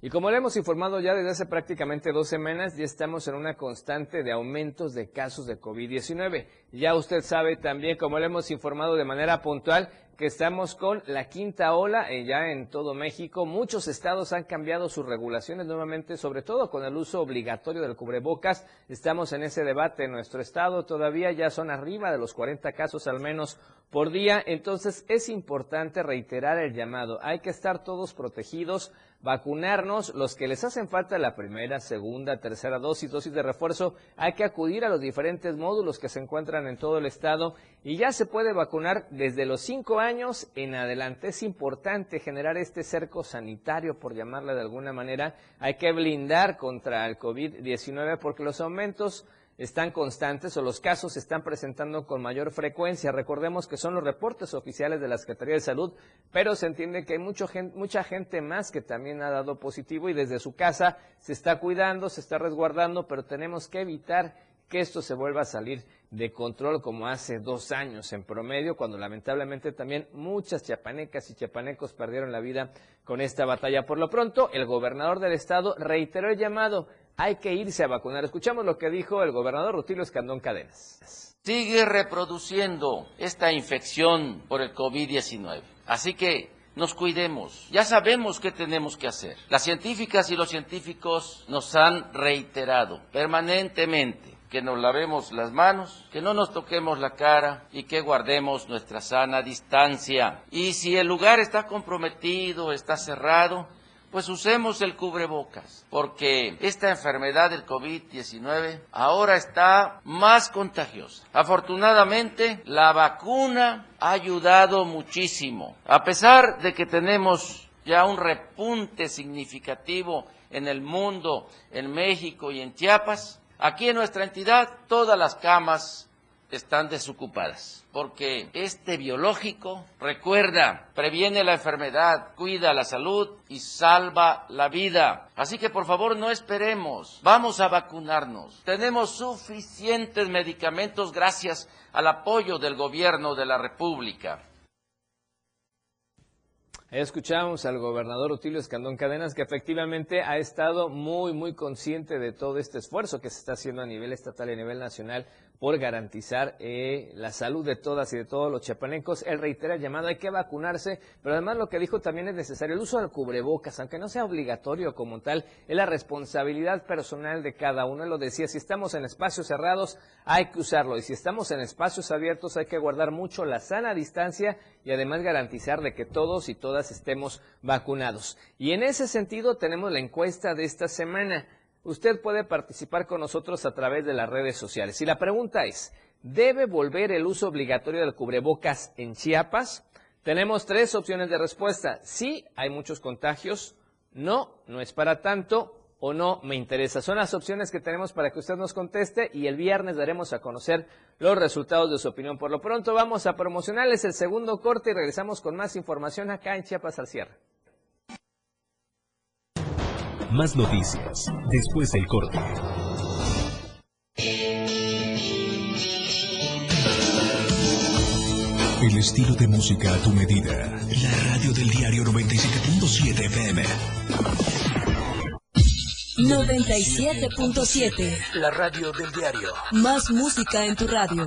Y como le hemos informado ya desde hace prácticamente dos semanas, ya estamos en una constante de aumentos de casos de COVID-19. Ya usted sabe también, como le hemos informado de manera puntual, que estamos con la quinta ola eh, ya en todo México. Muchos estados han cambiado sus regulaciones nuevamente, sobre todo con el uso obligatorio del cubrebocas. Estamos en ese debate en nuestro estado. Todavía ya son arriba de los 40 casos al menos por día. Entonces es importante reiterar el llamado. Hay que estar todos protegidos vacunarnos, los que les hacen falta la primera, segunda, tercera dosis, dosis de refuerzo, hay que acudir a los diferentes módulos que se encuentran en todo el estado y ya se puede vacunar desde los cinco años en adelante. Es importante generar este cerco sanitario, por llamarle de alguna manera. Hay que blindar contra el COVID-19 porque los aumentos están constantes o los casos se están presentando con mayor frecuencia. Recordemos que son los reportes oficiales de la Secretaría de Salud, pero se entiende que hay mucha gente más que también ha dado positivo y desde su casa se está cuidando, se está resguardando, pero tenemos que evitar que esto se vuelva a salir de control como hace dos años en promedio, cuando lamentablemente también muchas chiapanecas y chiapanecos perdieron la vida con esta batalla. Por lo pronto, el gobernador del estado reiteró el llamado hay que irse a vacunar. Escuchamos lo que dijo el gobernador Rutilio Escandón Cadenas. Sigue reproduciendo esta infección por el COVID-19. Así que nos cuidemos. Ya sabemos qué tenemos que hacer. Las científicas y los científicos nos han reiterado permanentemente que nos lavemos las manos, que no nos toquemos la cara y que guardemos nuestra sana distancia. Y si el lugar está comprometido, está cerrado, pues usemos el cubrebocas, porque esta enfermedad del COVID-19 ahora está más contagiosa. Afortunadamente, la vacuna ha ayudado muchísimo. A pesar de que tenemos ya un repunte significativo en el mundo, en México y en Chiapas, aquí en nuestra entidad todas las camas están desocupadas, porque este biológico, recuerda, previene la enfermedad, cuida la salud y salva la vida. Así que por favor no esperemos, vamos a vacunarnos. Tenemos suficientes medicamentos gracias al apoyo del gobierno de la República. Escuchamos al gobernador Utilio Escandón Cadenas que efectivamente ha estado muy, muy consciente de todo este esfuerzo que se está haciendo a nivel estatal y a nivel nacional por garantizar eh, la salud de todas y de todos los chiapanecos. Él reitera el llamado, hay que vacunarse, pero además lo que dijo también es necesario el uso del cubrebocas, aunque no sea obligatorio como tal, es la responsabilidad personal de cada uno. Él lo decía, si estamos en espacios cerrados hay que usarlo y si estamos en espacios abiertos hay que guardar mucho la sana distancia y además garantizar de que todos y todas estemos vacunados. Y en ese sentido tenemos la encuesta de esta semana usted puede participar con nosotros a través de las redes sociales. Y la pregunta es, ¿Debe volver el uso obligatorio del cubrebocas en Chiapas? Tenemos tres opciones de respuesta. Sí, hay muchos contagios. No, no es para tanto. O no, me interesa. Son las opciones que tenemos para que usted nos conteste y el viernes daremos a conocer los resultados de su opinión. Por lo pronto vamos a promocionarles el segundo corte y regresamos con más información acá en Chiapas al cierre. Más noticias después del corte. El estilo de música a tu medida. La radio del diario 97.7 FM. 97.7. La radio del diario. Más música en tu radio.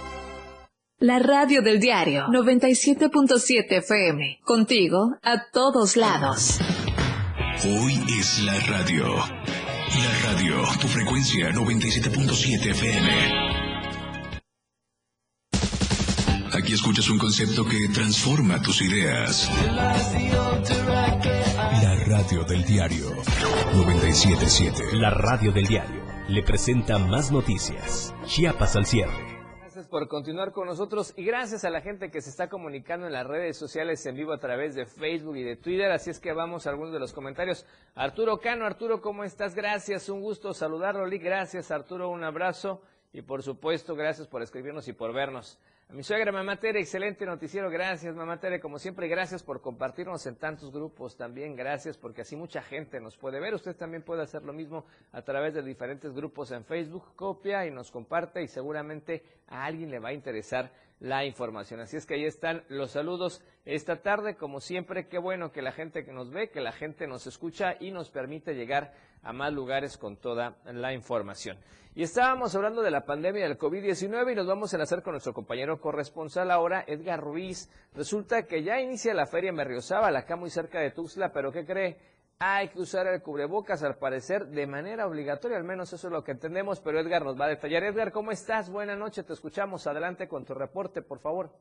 La radio del diario 97.7 FM. Contigo a todos lados. Hoy es la radio. La radio, tu frecuencia 97.7 FM. Aquí escuchas un concepto que transforma tus ideas. La radio del diario 977. La radio del diario le presenta más noticias. Chiapas al cierre. Por continuar con nosotros y gracias a la gente que se está comunicando en las redes sociales en vivo a través de Facebook y de Twitter. Así es que vamos a algunos de los comentarios. Arturo Cano, Arturo, ¿cómo estás? Gracias, un gusto saludarlo. Lee. Gracias, Arturo, un abrazo y por supuesto, gracias por escribirnos y por vernos. A mi suegra Mamá Tere, excelente noticiero, gracias Mamá Tere, como siempre, gracias por compartirnos en tantos grupos también, gracias porque así mucha gente nos puede ver, usted también puede hacer lo mismo a través de diferentes grupos en Facebook, copia y nos comparte y seguramente a alguien le va a interesar la información. Así es que ahí están los saludos esta tarde, como siempre, qué bueno que la gente que nos ve, que la gente nos escucha y nos permite llegar a más lugares con toda la información. Y estábamos hablando de la pandemia del COVID-19 y nos vamos a enlazar con nuestro compañero corresponsal ahora, Edgar Ruiz. Resulta que ya inicia la feria en Berriozábal, acá muy cerca de Tuxtla, pero ¿qué cree? Hay que usar el cubrebocas al parecer de manera obligatoria, al menos eso es lo que entendemos, pero Edgar nos va a detallar. Edgar, ¿cómo estás? Buenas noches, te escuchamos. Adelante con tu reporte, por favor.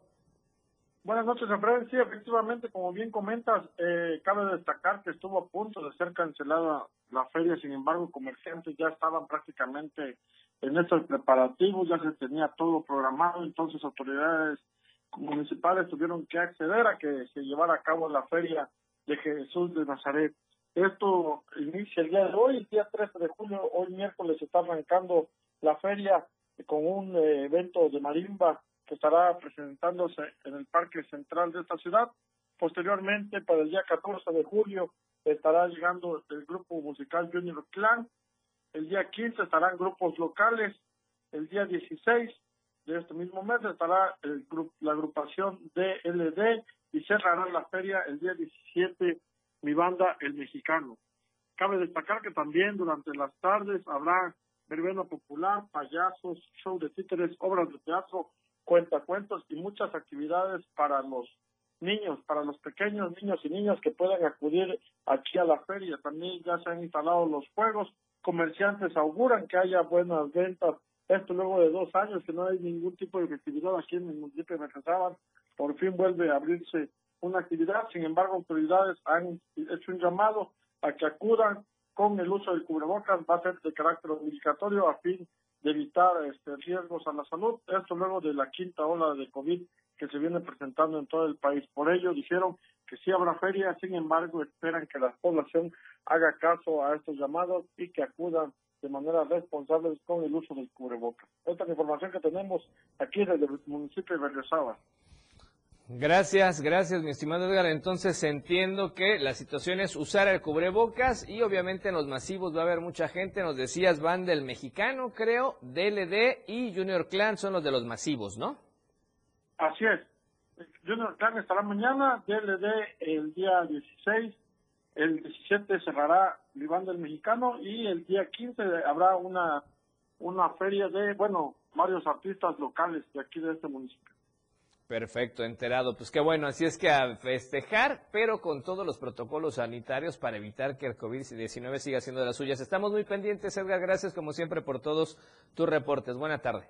Buenas noches, Efraín. Sí, efectivamente, como bien comentas, eh, cabe destacar que estuvo a punto de ser cancelada la feria, sin embargo, comerciantes ya estaban prácticamente en estos preparativos, ya se tenía todo programado, entonces autoridades municipales tuvieron que acceder a que se llevara a cabo la feria de Jesús de Nazaret. Esto inicia el día de hoy, el día 13 de julio, hoy miércoles está arrancando la feria con un eh, evento de marimba que estará presentándose en el Parque Central de esta ciudad. Posteriormente, para el día 14 de julio, estará llegando el grupo musical Junior Clan el día 15 estarán grupos locales, el día 16 de este mismo mes estará el, la agrupación DLD y cerrará la feria el día 17 mi banda El Mexicano. Cabe destacar que también durante las tardes habrá verbena popular, payasos, show de títeres, obras de teatro, cuentacuentos y muchas actividades para los niños, para los pequeños niños y niñas que puedan acudir aquí a la feria. También ya se han instalado los juegos, comerciantes auguran que haya buenas ventas. Esto luego de dos años que no hay ningún tipo de actividad aquí en el municipio de Mercedes, por fin vuelve a abrirse una actividad. Sin embargo, autoridades han hecho un llamado a que acudan con el uso del cubrebocas, va a ser de carácter obligatorio a fin de evitar este, riesgos a la salud. Esto luego de la quinta ola de COVID que se viene presentando en todo el país. Por ello dijeron que sí habrá feria, sin embargo esperan que la población haga caso a estos llamados y que acudan de manera responsable con el uso del cubrebocas. Esta información que tenemos aquí desde el municipio de Berriozábal. Gracias, gracias, mi estimado Edgar. Entonces entiendo que la situación es usar el cubrebocas y obviamente en los masivos va a haber mucha gente. Nos decías, van del mexicano, creo, DLD y Junior Clan son los de los masivos, ¿no? Así es. Junior Clan estará mañana, DLD el día 16, el 17 cerrará el del mexicano y el día 15 habrá una, una feria de, bueno, varios artistas locales de aquí de este municipio. Perfecto, enterado. Pues qué bueno, así es que a festejar, pero con todos los protocolos sanitarios para evitar que el COVID-19 siga siendo de las suyas. Estamos muy pendientes, Edgar. Gracias como siempre por todos tus reportes. Buena tarde.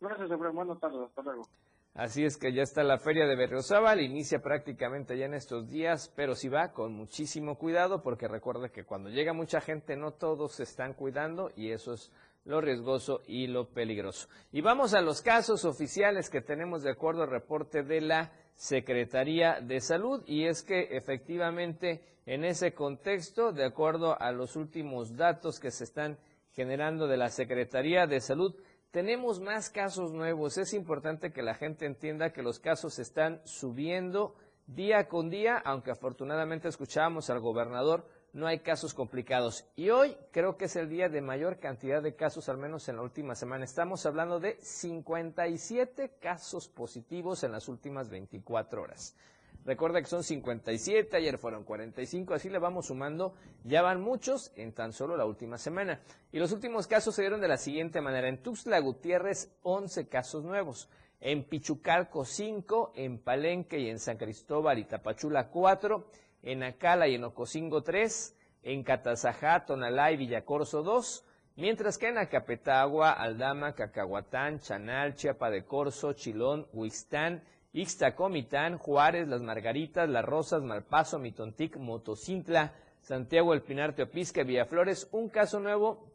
Gracias, Efraín. Buenas tardes. Hasta luego. Así es que ya está la feria de Berriozábal, inicia prácticamente ya en estos días, pero si va con muchísimo cuidado porque recuerda que cuando llega mucha gente no todos se están cuidando y eso es lo riesgoso y lo peligroso. Y vamos a los casos oficiales que tenemos de acuerdo al reporte de la Secretaría de Salud y es que efectivamente en ese contexto, de acuerdo a los últimos datos que se están generando de la Secretaría de Salud, tenemos más casos nuevos. Es importante que la gente entienda que los casos están subiendo día con día, aunque afortunadamente escuchábamos al gobernador no hay casos complicados. Y hoy creo que es el día de mayor cantidad de casos, al menos en la última semana. Estamos hablando de 57 casos positivos en las últimas 24 horas. Recuerda que son 57, ayer fueron 45, así le vamos sumando. Ya van muchos en tan solo la última semana. Y los últimos casos se dieron de la siguiente manera. En Tuxtla Gutiérrez, 11 casos nuevos. En Pichucalco, 5. En Palenque y en San Cristóbal y Tapachula, 4 en Acala y en Ocosingo 3, en Catazajá, Tonalá y Villacorso 2, mientras que en Acapetagua, Aldama, Cacahuatán, Chanal, Chiapa de Corzo, Chilón, Huixtán, Ixtacomitán, Juárez, Las Margaritas, Las Rosas, Malpaso, Mitontic, Motocintla, Santiago, El Pinar, Teopisca Villaflores, un caso nuevo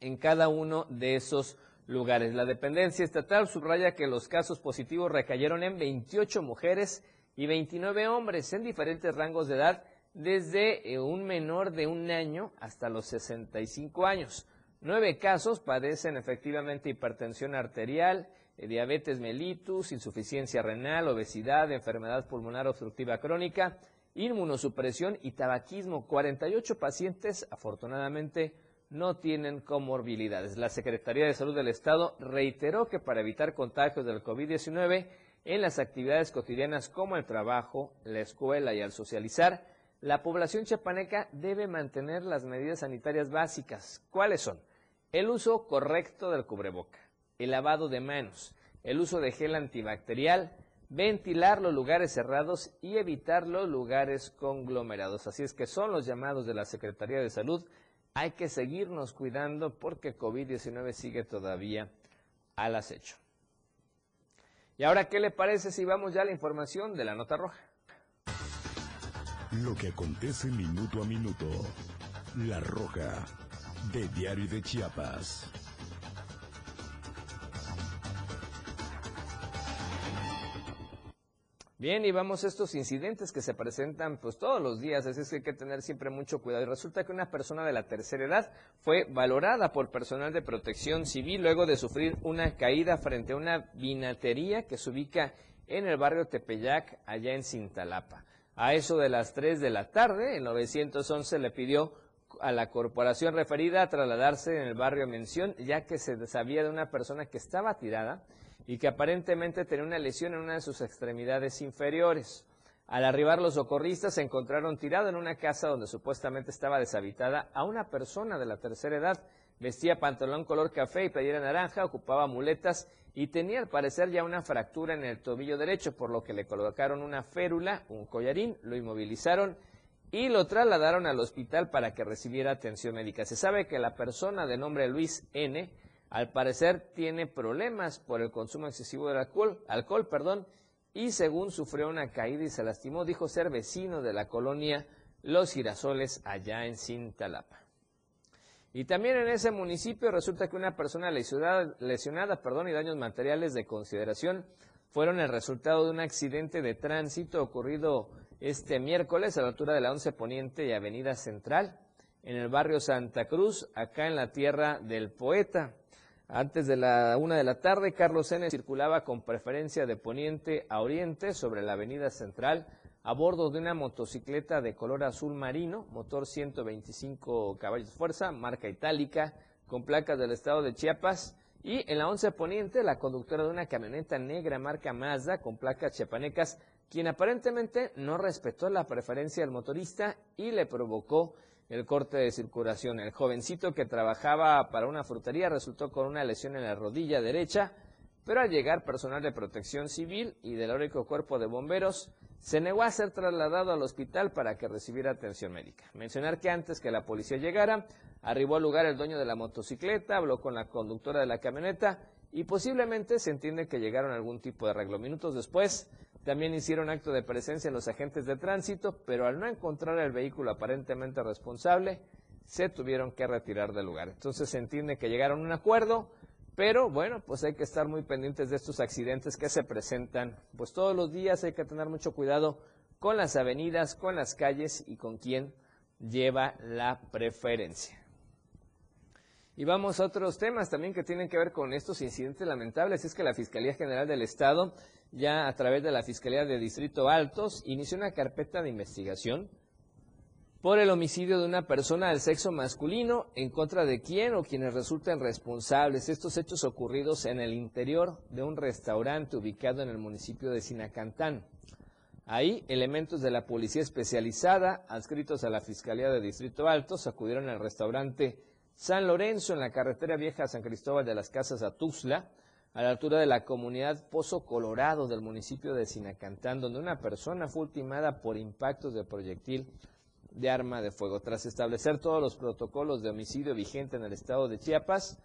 en cada uno de esos lugares. La dependencia estatal subraya que los casos positivos recayeron en 28 mujeres y 29 hombres en diferentes rangos de edad, desde eh, un menor de un año hasta los 65 años. Nueve casos padecen efectivamente hipertensión arterial, eh, diabetes mellitus, insuficiencia renal, obesidad, enfermedad pulmonar obstructiva crónica, inmunosupresión y tabaquismo. 48 pacientes, afortunadamente, no tienen comorbilidades. La Secretaría de Salud del Estado reiteró que para evitar contagios del COVID-19 en las actividades cotidianas como el trabajo, la escuela y al socializar, la población chapaneca debe mantener las medidas sanitarias básicas. ¿Cuáles son? El uso correcto del cubreboca, el lavado de manos, el uso de gel antibacterial, ventilar los lugares cerrados y evitar los lugares conglomerados. Así es que son los llamados de la Secretaría de Salud. Hay que seguirnos cuidando porque COVID-19 sigue todavía al acecho. Y ahora, ¿qué le parece si vamos ya a la información de la nota roja? Lo que acontece minuto a minuto. La roja de Diario de Chiapas. Bien, y vamos a estos incidentes que se presentan pues todos los días, así es que hay que tener siempre mucho cuidado. Y resulta que una persona de la tercera edad fue valorada por personal de protección civil luego de sufrir una caída frente a una vinatería que se ubica en el barrio Tepeyac, allá en Cintalapa. A eso de las 3 de la tarde, el 911 le pidió a la corporación referida a trasladarse en el barrio mención, ya que se sabía de una persona que estaba tirada y que aparentemente tenía una lesión en una de sus extremidades inferiores. Al arribar los socorristas se encontraron tirado en una casa donde supuestamente estaba deshabitada a una persona de la tercera edad. Vestía pantalón color café y playera naranja, ocupaba muletas y tenía al parecer ya una fractura en el tobillo derecho, por lo que le colocaron una férula, un collarín, lo inmovilizaron y lo trasladaron al hospital para que recibiera atención médica. Se sabe que la persona de nombre Luis N. al parecer tiene problemas por el consumo excesivo de alcohol, alcohol perdón, y según sufrió una caída y se lastimó, dijo ser vecino de la colonia Los Girasoles allá en Cintalapa. Y también en ese municipio resulta que una persona lesionada, lesionada perdón, y daños materiales de consideración fueron el resultado de un accidente de tránsito ocurrido este miércoles a la altura de la 11 Poniente y Avenida Central, en el barrio Santa Cruz, acá en la tierra del poeta. Antes de la una de la tarde, Carlos N. circulaba con preferencia de poniente a oriente sobre la avenida central a bordo de una motocicleta de color azul marino, motor 125 caballos fuerza, marca itálica, con placas del estado de Chiapas. Y en la 11 Poniente, la conductora de una camioneta negra marca Mazda con placas chiapanecas, quien aparentemente no respetó la preferencia del motorista y le provocó el corte de circulación. El jovencito que trabajaba para una frutería resultó con una lesión en la rodilla derecha, pero al llegar personal de protección civil y del heroico cuerpo de bomberos, se negó a ser trasladado al hospital para que recibiera atención médica. Mencionar que antes que la policía llegara, arribó al lugar el dueño de la motocicleta, habló con la conductora de la camioneta y posiblemente se entiende que llegaron a algún tipo de arreglo. Minutos después, también hicieron acto de presencia en los agentes de tránsito, pero al no encontrar el vehículo aparentemente responsable, se tuvieron que retirar del lugar. Entonces se entiende que llegaron a un acuerdo, pero bueno, pues hay que estar muy pendientes de estos accidentes que se presentan. Pues todos los días hay que tener mucho cuidado con las avenidas, con las calles y con quién lleva la preferencia. Y vamos a otros temas también que tienen que ver con estos incidentes lamentables. Es que la Fiscalía General del Estado, ya a través de la Fiscalía de Distrito Altos, inició una carpeta de investigación por el homicidio de una persona del sexo masculino en contra de quien o quienes resulten responsables. Estos hechos ocurridos en el interior de un restaurante ubicado en el municipio de Sinacantán. Ahí, elementos de la policía especializada, adscritos a la Fiscalía de Distrito Altos, acudieron al restaurante San Lorenzo, en la carretera vieja San Cristóbal de las Casas a Tuxtla, a la altura de la comunidad Pozo Colorado del municipio de Sinacantán, donde una persona fue ultimada por impactos de proyectil de arma de fuego. Tras establecer todos los protocolos de homicidio vigentes en el estado de Chiapas,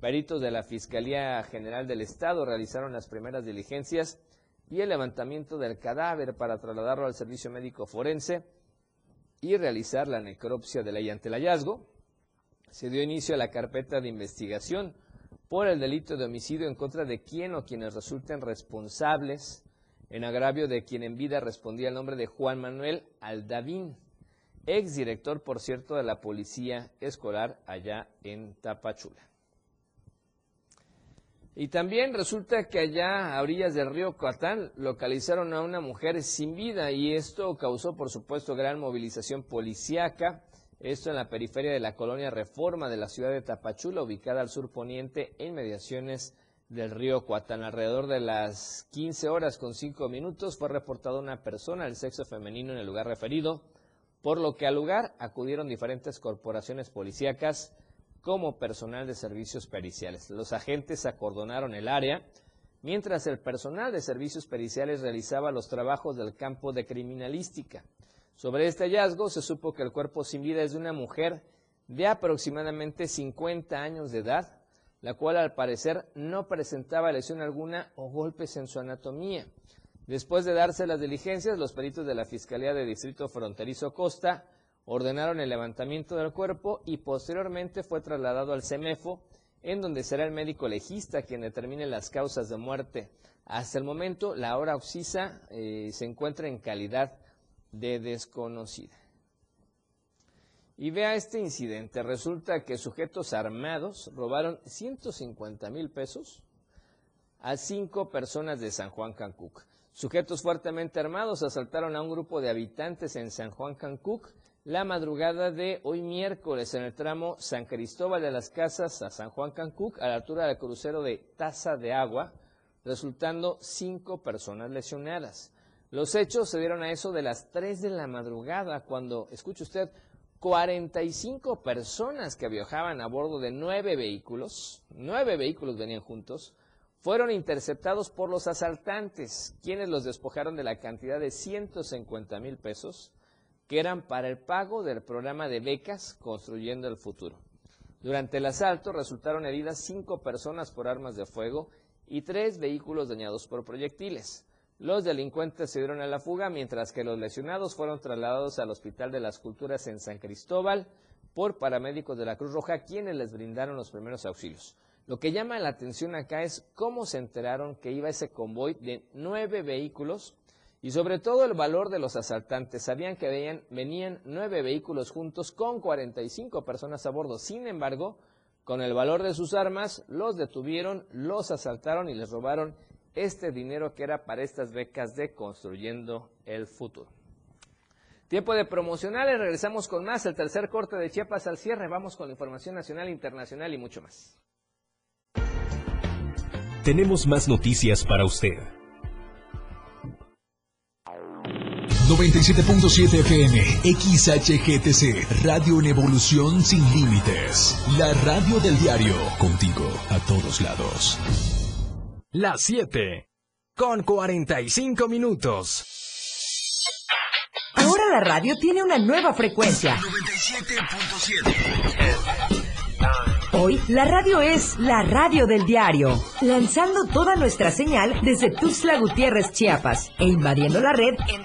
peritos de la Fiscalía General del Estado realizaron las primeras diligencias y el levantamiento del cadáver para trasladarlo al servicio médico forense y realizar la necropsia de ley ante el hallazgo se dio inicio a la carpeta de investigación por el delito de homicidio en contra de quien o quienes resulten responsables en agravio de quien en vida respondía el nombre de Juan Manuel Aldavín, exdirector, por cierto, de la Policía Escolar allá en Tapachula. Y también resulta que allá a orillas del río Coatán localizaron a una mujer sin vida y esto causó, por supuesto, gran movilización policíaca esto en la periferia de la colonia Reforma de la ciudad de Tapachula, ubicada al sur poniente en mediaciones del río Coatán. Alrededor de las 15 horas con 5 minutos fue reportada una persona del sexo femenino en el lugar referido, por lo que al lugar acudieron diferentes corporaciones policíacas como personal de servicios periciales. Los agentes acordonaron el área, mientras el personal de servicios periciales realizaba los trabajos del campo de criminalística. Sobre este hallazgo se supo que el cuerpo sin vida es de una mujer de aproximadamente 50 años de edad, la cual al parecer no presentaba lesión alguna o golpes en su anatomía. Después de darse las diligencias, los peritos de la Fiscalía de Distrito Fronterizo Costa ordenaron el levantamiento del cuerpo y posteriormente fue trasladado al CEMEFO, en donde será el médico legista quien determine las causas de muerte. Hasta el momento, la hora oxisa eh, se encuentra en calidad de desconocida. Y vea este incidente. Resulta que sujetos armados robaron 150 mil pesos a cinco personas de San Juan Cancuc. Sujetos fuertemente armados asaltaron a un grupo de habitantes en San Juan Cancuc, la madrugada de hoy miércoles en el tramo San Cristóbal de las Casas a San Juan Cancuc, a la altura del crucero de Taza de Agua, resultando cinco personas lesionadas. Los hechos se dieron a eso de las 3 de la madrugada, cuando, escuche usted, 45 personas que viajaban a bordo de nueve vehículos, nueve vehículos venían juntos, fueron interceptados por los asaltantes, quienes los despojaron de la cantidad de 150 mil pesos que eran para el pago del programa de becas Construyendo el Futuro. Durante el asalto resultaron heridas cinco personas por armas de fuego y tres vehículos dañados por proyectiles. Los delincuentes se dieron a la fuga mientras que los lesionados fueron trasladados al Hospital de las Culturas en San Cristóbal por paramédicos de la Cruz Roja quienes les brindaron los primeros auxilios. Lo que llama la atención acá es cómo se enteraron que iba ese convoy de nueve vehículos y sobre todo el valor de los asaltantes. Sabían que venían, venían nueve vehículos juntos con 45 personas a bordo. Sin embargo, con el valor de sus armas, los detuvieron, los asaltaron y les robaron este dinero que era para estas becas de Construyendo el Futuro. Tiempo de promocionales, regresamos con más, el tercer corte de Chiapas al cierre, vamos con la información nacional, internacional y mucho más. Tenemos más noticias para usted. 97.7 FM, XHGTC, Radio en Evolución Sin Límites. La radio del diario, contigo a todos lados. Las 7, con 45 minutos. Ahora la radio tiene una nueva frecuencia. 97.7. Hoy la radio es la radio del diario, lanzando toda nuestra señal desde Tuxtla Gutiérrez, Chiapas, e invadiendo la red en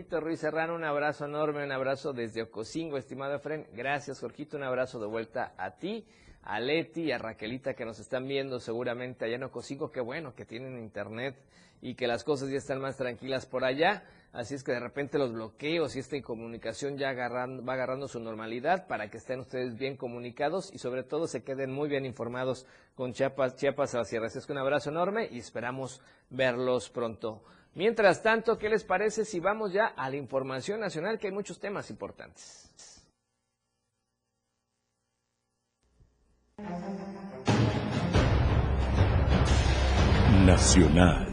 Jorgito Ruiz Serrano, un abrazo enorme, un abrazo desde Ocosingo, estimado Efren. Gracias, Jorgito, un abrazo de vuelta a ti, a Leti y a Raquelita que nos están viendo seguramente allá en Ocosingo. Qué bueno que tienen internet y que las cosas ya están más tranquilas por allá. Así es que de repente los bloqueos y esta incomunicación ya va agarrando su normalidad para que estén ustedes bien comunicados y sobre todo se queden muy bien informados con Chiapas, Chiapas al cierre. Así es que un abrazo enorme y esperamos verlos pronto. Mientras tanto, ¿qué les parece si vamos ya a la información nacional, que hay muchos temas importantes? Nacional.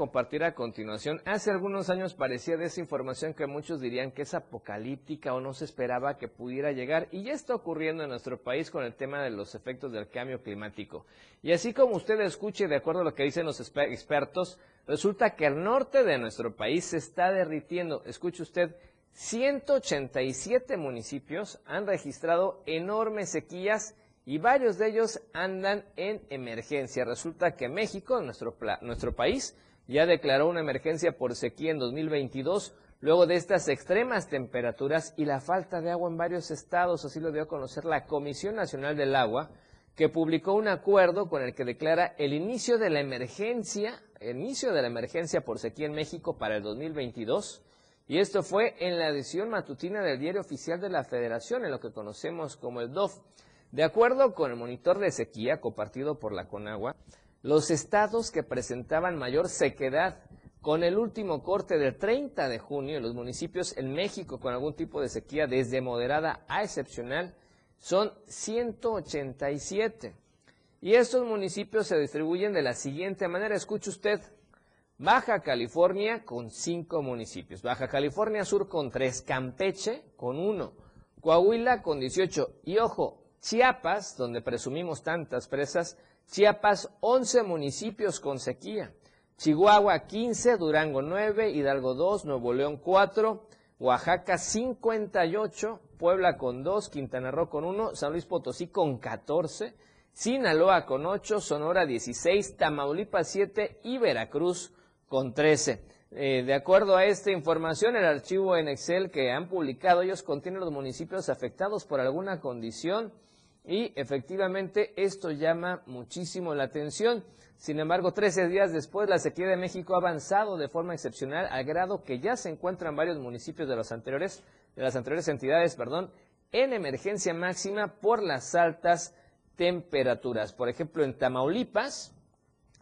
Compartir a continuación. Hace algunos años parecía desinformación que muchos dirían que es apocalíptica o no se esperaba que pudiera llegar y ya está ocurriendo en nuestro país con el tema de los efectos del cambio climático. Y así como usted escuche, de acuerdo a lo que dicen los expertos, resulta que el norte de nuestro país se está derritiendo. Escuche usted, 187 municipios han registrado enormes sequías y varios de ellos andan en emergencia. Resulta que México, nuestro, nuestro país, ya declaró una emergencia por sequía en 2022 luego de estas extremas temperaturas y la falta de agua en varios estados, así lo dio a conocer la Comisión Nacional del Agua, que publicó un acuerdo con el que declara el inicio de la emergencia, el inicio de la emergencia por sequía en México para el 2022. Y esto fue en la edición matutina del Diario Oficial de la Federación, en lo que conocemos como el DOF. De acuerdo con el monitor de sequía compartido por la CONAGUA, los estados que presentaban mayor sequedad con el último corte del 30 de junio, los municipios en México con algún tipo de sequía desde moderada a excepcional son 187. Y estos municipios se distribuyen de la siguiente manera. Escuche usted. Baja California con 5 municipios. Baja California Sur con 3. Campeche con 1. Coahuila con 18. Y ojo, Chiapas, donde presumimos tantas presas, Chiapas 11 municipios con sequía, Chihuahua 15, Durango 9, Hidalgo 2, Nuevo León 4, Oaxaca 58, Puebla con 2, Quintana Roo con 1, San Luis Potosí con 14, Sinaloa con 8, Sonora 16, Tamaulipas 7 y Veracruz con 13. Eh, de acuerdo a esta información, el archivo en Excel que han publicado ellos contiene los municipios afectados por alguna condición y efectivamente esto llama muchísimo la atención. Sin embargo, 13 días después, la sequía de México ha avanzado de forma excepcional al grado que ya se encuentran varios municipios de, los anteriores, de las anteriores entidades perdón, en emergencia máxima por las altas temperaturas. Por ejemplo, en Tamaulipas,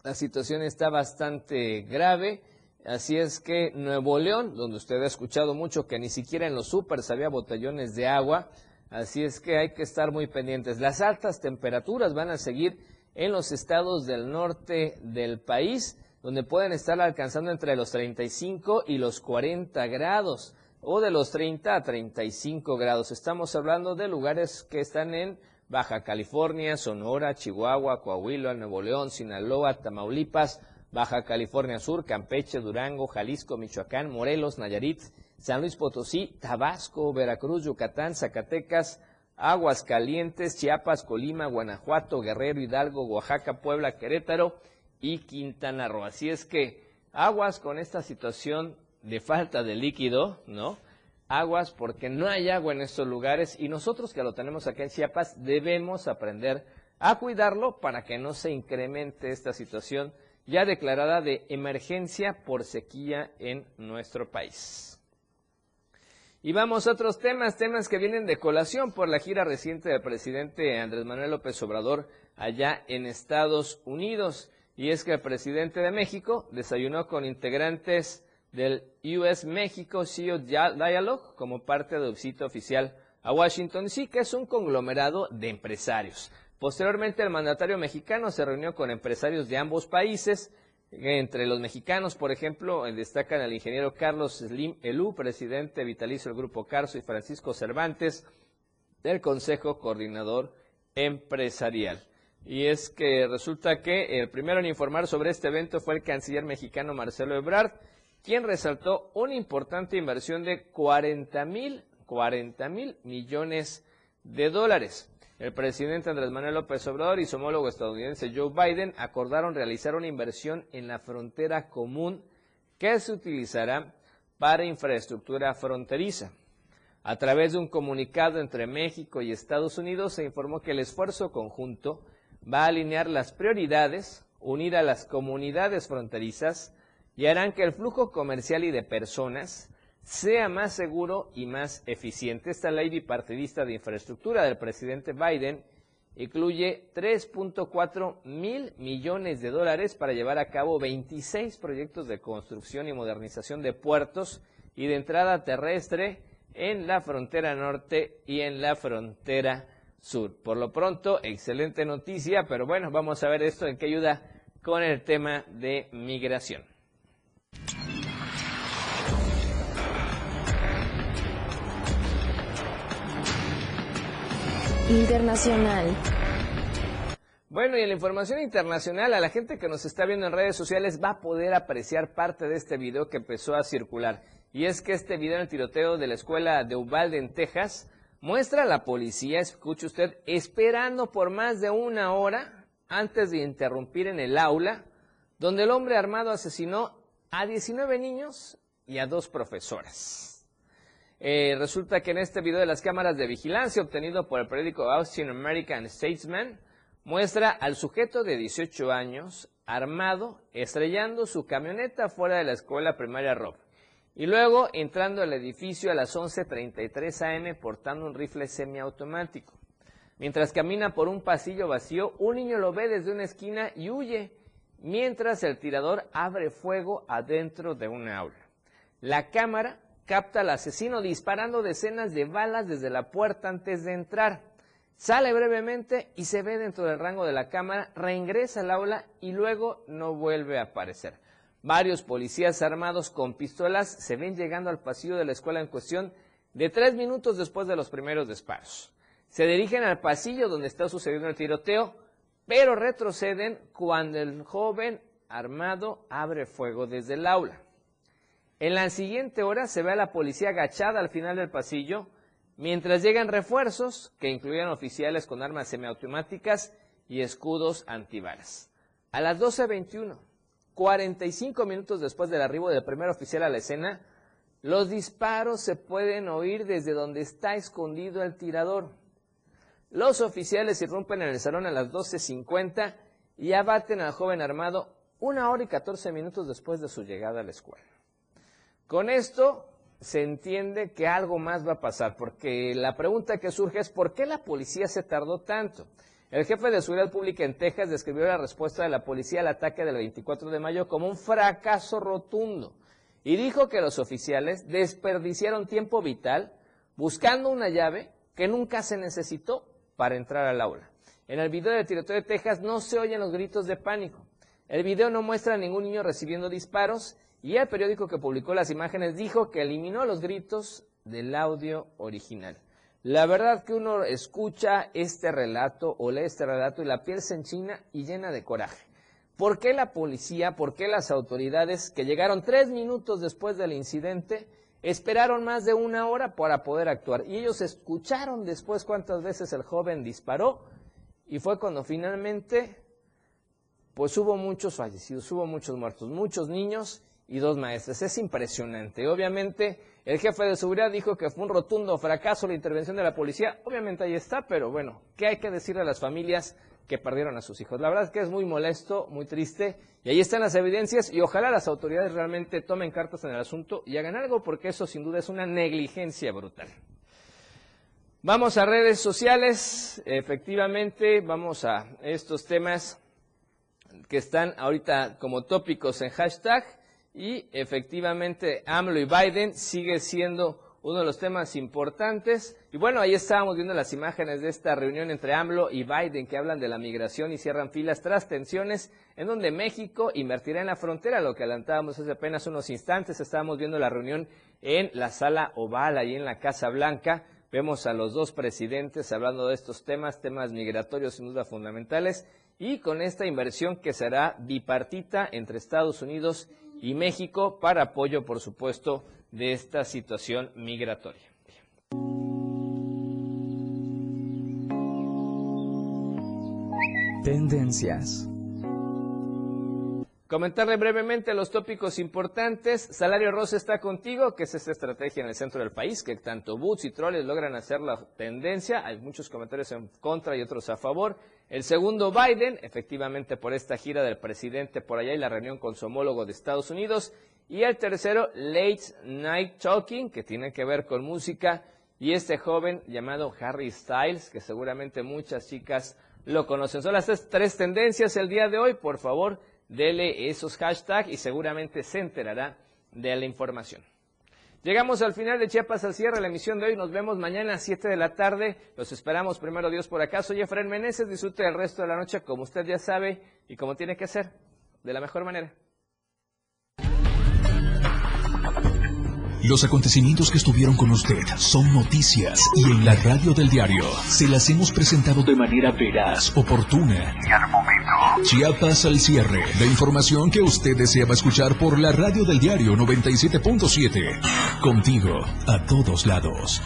la situación está bastante grave. Así es que Nuevo León, donde usted ha escuchado mucho que ni siquiera en los supers había botellones de agua, Así es que hay que estar muy pendientes. Las altas temperaturas van a seguir en los estados del norte del país, donde pueden estar alcanzando entre los 35 y los 40 grados, o de los 30 a 35 grados. Estamos hablando de lugares que están en Baja California, Sonora, Chihuahua, Coahuila, Nuevo León, Sinaloa, Tamaulipas, Baja California Sur, Campeche, Durango, Jalisco, Michoacán, Morelos, Nayarit, San Luis Potosí, Tabasco, Veracruz, Yucatán, Zacatecas, Aguascalientes, Chiapas, Colima, Guanajuato, Guerrero, Hidalgo, Oaxaca, Puebla, Querétaro y Quintana Roo. Así es que aguas con esta situación de falta de líquido, ¿no? Aguas porque no hay agua en estos lugares y nosotros que lo tenemos aquí en Chiapas debemos aprender a cuidarlo para que no se incremente esta situación ya declarada de emergencia por sequía en nuestro país. Y vamos a otros temas, temas que vienen de colación por la gira reciente del presidente Andrés Manuel López Obrador allá en Estados Unidos. Y es que el presidente de México desayunó con integrantes del US México CEO Dialogue como parte del visita oficial a Washington, sí que es un conglomerado de empresarios. Posteriormente, el mandatario mexicano se reunió con empresarios de ambos países entre los mexicanos, por ejemplo, eh, destacan al ingeniero Carlos Slim Elú, presidente vitalicio del Grupo Carso, y Francisco Cervantes, del Consejo Coordinador Empresarial. Y es que resulta que el primero en informar sobre este evento fue el canciller mexicano Marcelo Ebrard, quien resaltó una importante inversión de 40 mil, 40 mil millones de dólares. El presidente Andrés Manuel López Obrador y su homólogo estadounidense Joe Biden acordaron realizar una inversión en la frontera común que se utilizará para infraestructura fronteriza. A través de un comunicado entre México y Estados Unidos se informó que el esfuerzo conjunto va a alinear las prioridades, unir a las comunidades fronterizas y harán que el flujo comercial y de personas sea más seguro y más eficiente. Esta ley bipartidista de infraestructura del presidente Biden incluye 3.4 mil millones de dólares para llevar a cabo 26 proyectos de construcción y modernización de puertos y de entrada terrestre en la frontera norte y en la frontera sur. Por lo pronto, excelente noticia, pero bueno, vamos a ver esto en qué ayuda con el tema de migración. Internacional. Bueno, y en la información internacional, a la gente que nos está viendo en redes sociales va a poder apreciar parte de este video que empezó a circular. Y es que este video en el tiroteo de la escuela de Uvalde en Texas muestra a la policía, escuche usted, esperando por más de una hora antes de interrumpir en el aula, donde el hombre armado asesinó a 19 niños y a dos profesoras. Eh, resulta que en este video de las cámaras de vigilancia obtenido por el periódico Austin American Statesman, muestra al sujeto de 18 años armado estrellando su camioneta fuera de la escuela primaria Rob y luego entrando al edificio a las 11.33 am portando un rifle semiautomático. Mientras camina por un pasillo vacío, un niño lo ve desde una esquina y huye, mientras el tirador abre fuego adentro de un aula. La cámara capta al asesino disparando decenas de balas desde la puerta antes de entrar. Sale brevemente y se ve dentro del rango de la cámara, reingresa al aula y luego no vuelve a aparecer. Varios policías armados con pistolas se ven llegando al pasillo de la escuela en cuestión de tres minutos después de los primeros disparos. Se dirigen al pasillo donde está sucediendo el tiroteo, pero retroceden cuando el joven armado abre fuego desde el aula. En la siguiente hora se ve a la policía agachada al final del pasillo, mientras llegan refuerzos que incluían oficiales con armas semiautomáticas y escudos antibalas. A las 12.21, 45 minutos después del arribo del primer oficial a la escena, los disparos se pueden oír desde donde está escondido el tirador. Los oficiales irrumpen en el salón a las 12.50 y abaten al joven armado una hora y 14 minutos después de su llegada a la escuela. Con esto se entiende que algo más va a pasar, porque la pregunta que surge es ¿por qué la policía se tardó tanto? El jefe de Seguridad Pública en Texas describió la respuesta de la policía al ataque del 24 de mayo como un fracaso rotundo y dijo que los oficiales desperdiciaron tiempo vital buscando una llave que nunca se necesitó para entrar al aula. En el video del tiroteo de Texas no se oyen los gritos de pánico. El video no muestra a ningún niño recibiendo disparos y el periódico que publicó las imágenes dijo que eliminó los gritos del audio original. La verdad que uno escucha este relato o lee este relato y la piel se enchina y llena de coraje. ¿Por qué la policía, por qué las autoridades que llegaron tres minutos después del incidente esperaron más de una hora para poder actuar? Y ellos escucharon después cuántas veces el joven disparó y fue cuando finalmente pues hubo muchos fallecidos, hubo muchos muertos, muchos niños y dos maestras. Es impresionante. Obviamente, el jefe de seguridad dijo que fue un rotundo fracaso la intervención de la policía. Obviamente ahí está, pero bueno, ¿qué hay que decirle a las familias que perdieron a sus hijos? La verdad es que es muy molesto, muy triste, y ahí están las evidencias, y ojalá las autoridades realmente tomen cartas en el asunto y hagan algo, porque eso sin duda es una negligencia brutal. Vamos a redes sociales, efectivamente, vamos a estos temas que están ahorita como tópicos en hashtag. Y efectivamente AMLO y Biden sigue siendo uno de los temas importantes. Y bueno, ahí estábamos viendo las imágenes de esta reunión entre AMLO y Biden que hablan de la migración y cierran filas tras tensiones en donde México invertirá en la frontera, lo que adelantábamos hace apenas unos instantes. Estábamos viendo la reunión en la sala oval, ahí en la Casa Blanca. Vemos a los dos presidentes hablando de estos temas, temas migratorios sin duda fundamentales, y con esta inversión que será bipartita entre Estados Unidos y México para apoyo, por supuesto, de esta situación migratoria. Tendencias. Comentarle brevemente los tópicos importantes. Salario Rosa está contigo, que es esta estrategia en el centro del país, que tanto Boots y Trolles logran hacer la tendencia. Hay muchos comentarios en contra y otros a favor. El segundo, Biden, efectivamente por esta gira del presidente por allá y la reunión con su homólogo de Estados Unidos. Y el tercero, Late Night Talking, que tiene que ver con música. Y este joven llamado Harry Styles, que seguramente muchas chicas lo conocen. Son las tres tendencias el día de hoy. Por favor, dele esos hashtags y seguramente se enterará de la información. Llegamos al final de Chiapas al cierre, la emisión de hoy. Nos vemos mañana a 7 de la tarde. Los esperamos primero Dios por acá. Soy Efraín Meneses. Disfrute el resto de la noche como usted ya sabe y como tiene que hacer, de la mejor manera. Los acontecimientos que estuvieron con usted son noticias y en la radio del diario se las hemos presentado de manera veraz, oportuna y al momento. Chiapas al cierre. La información que usted deseaba escuchar por la radio del diario 97.7. Contigo a todos lados.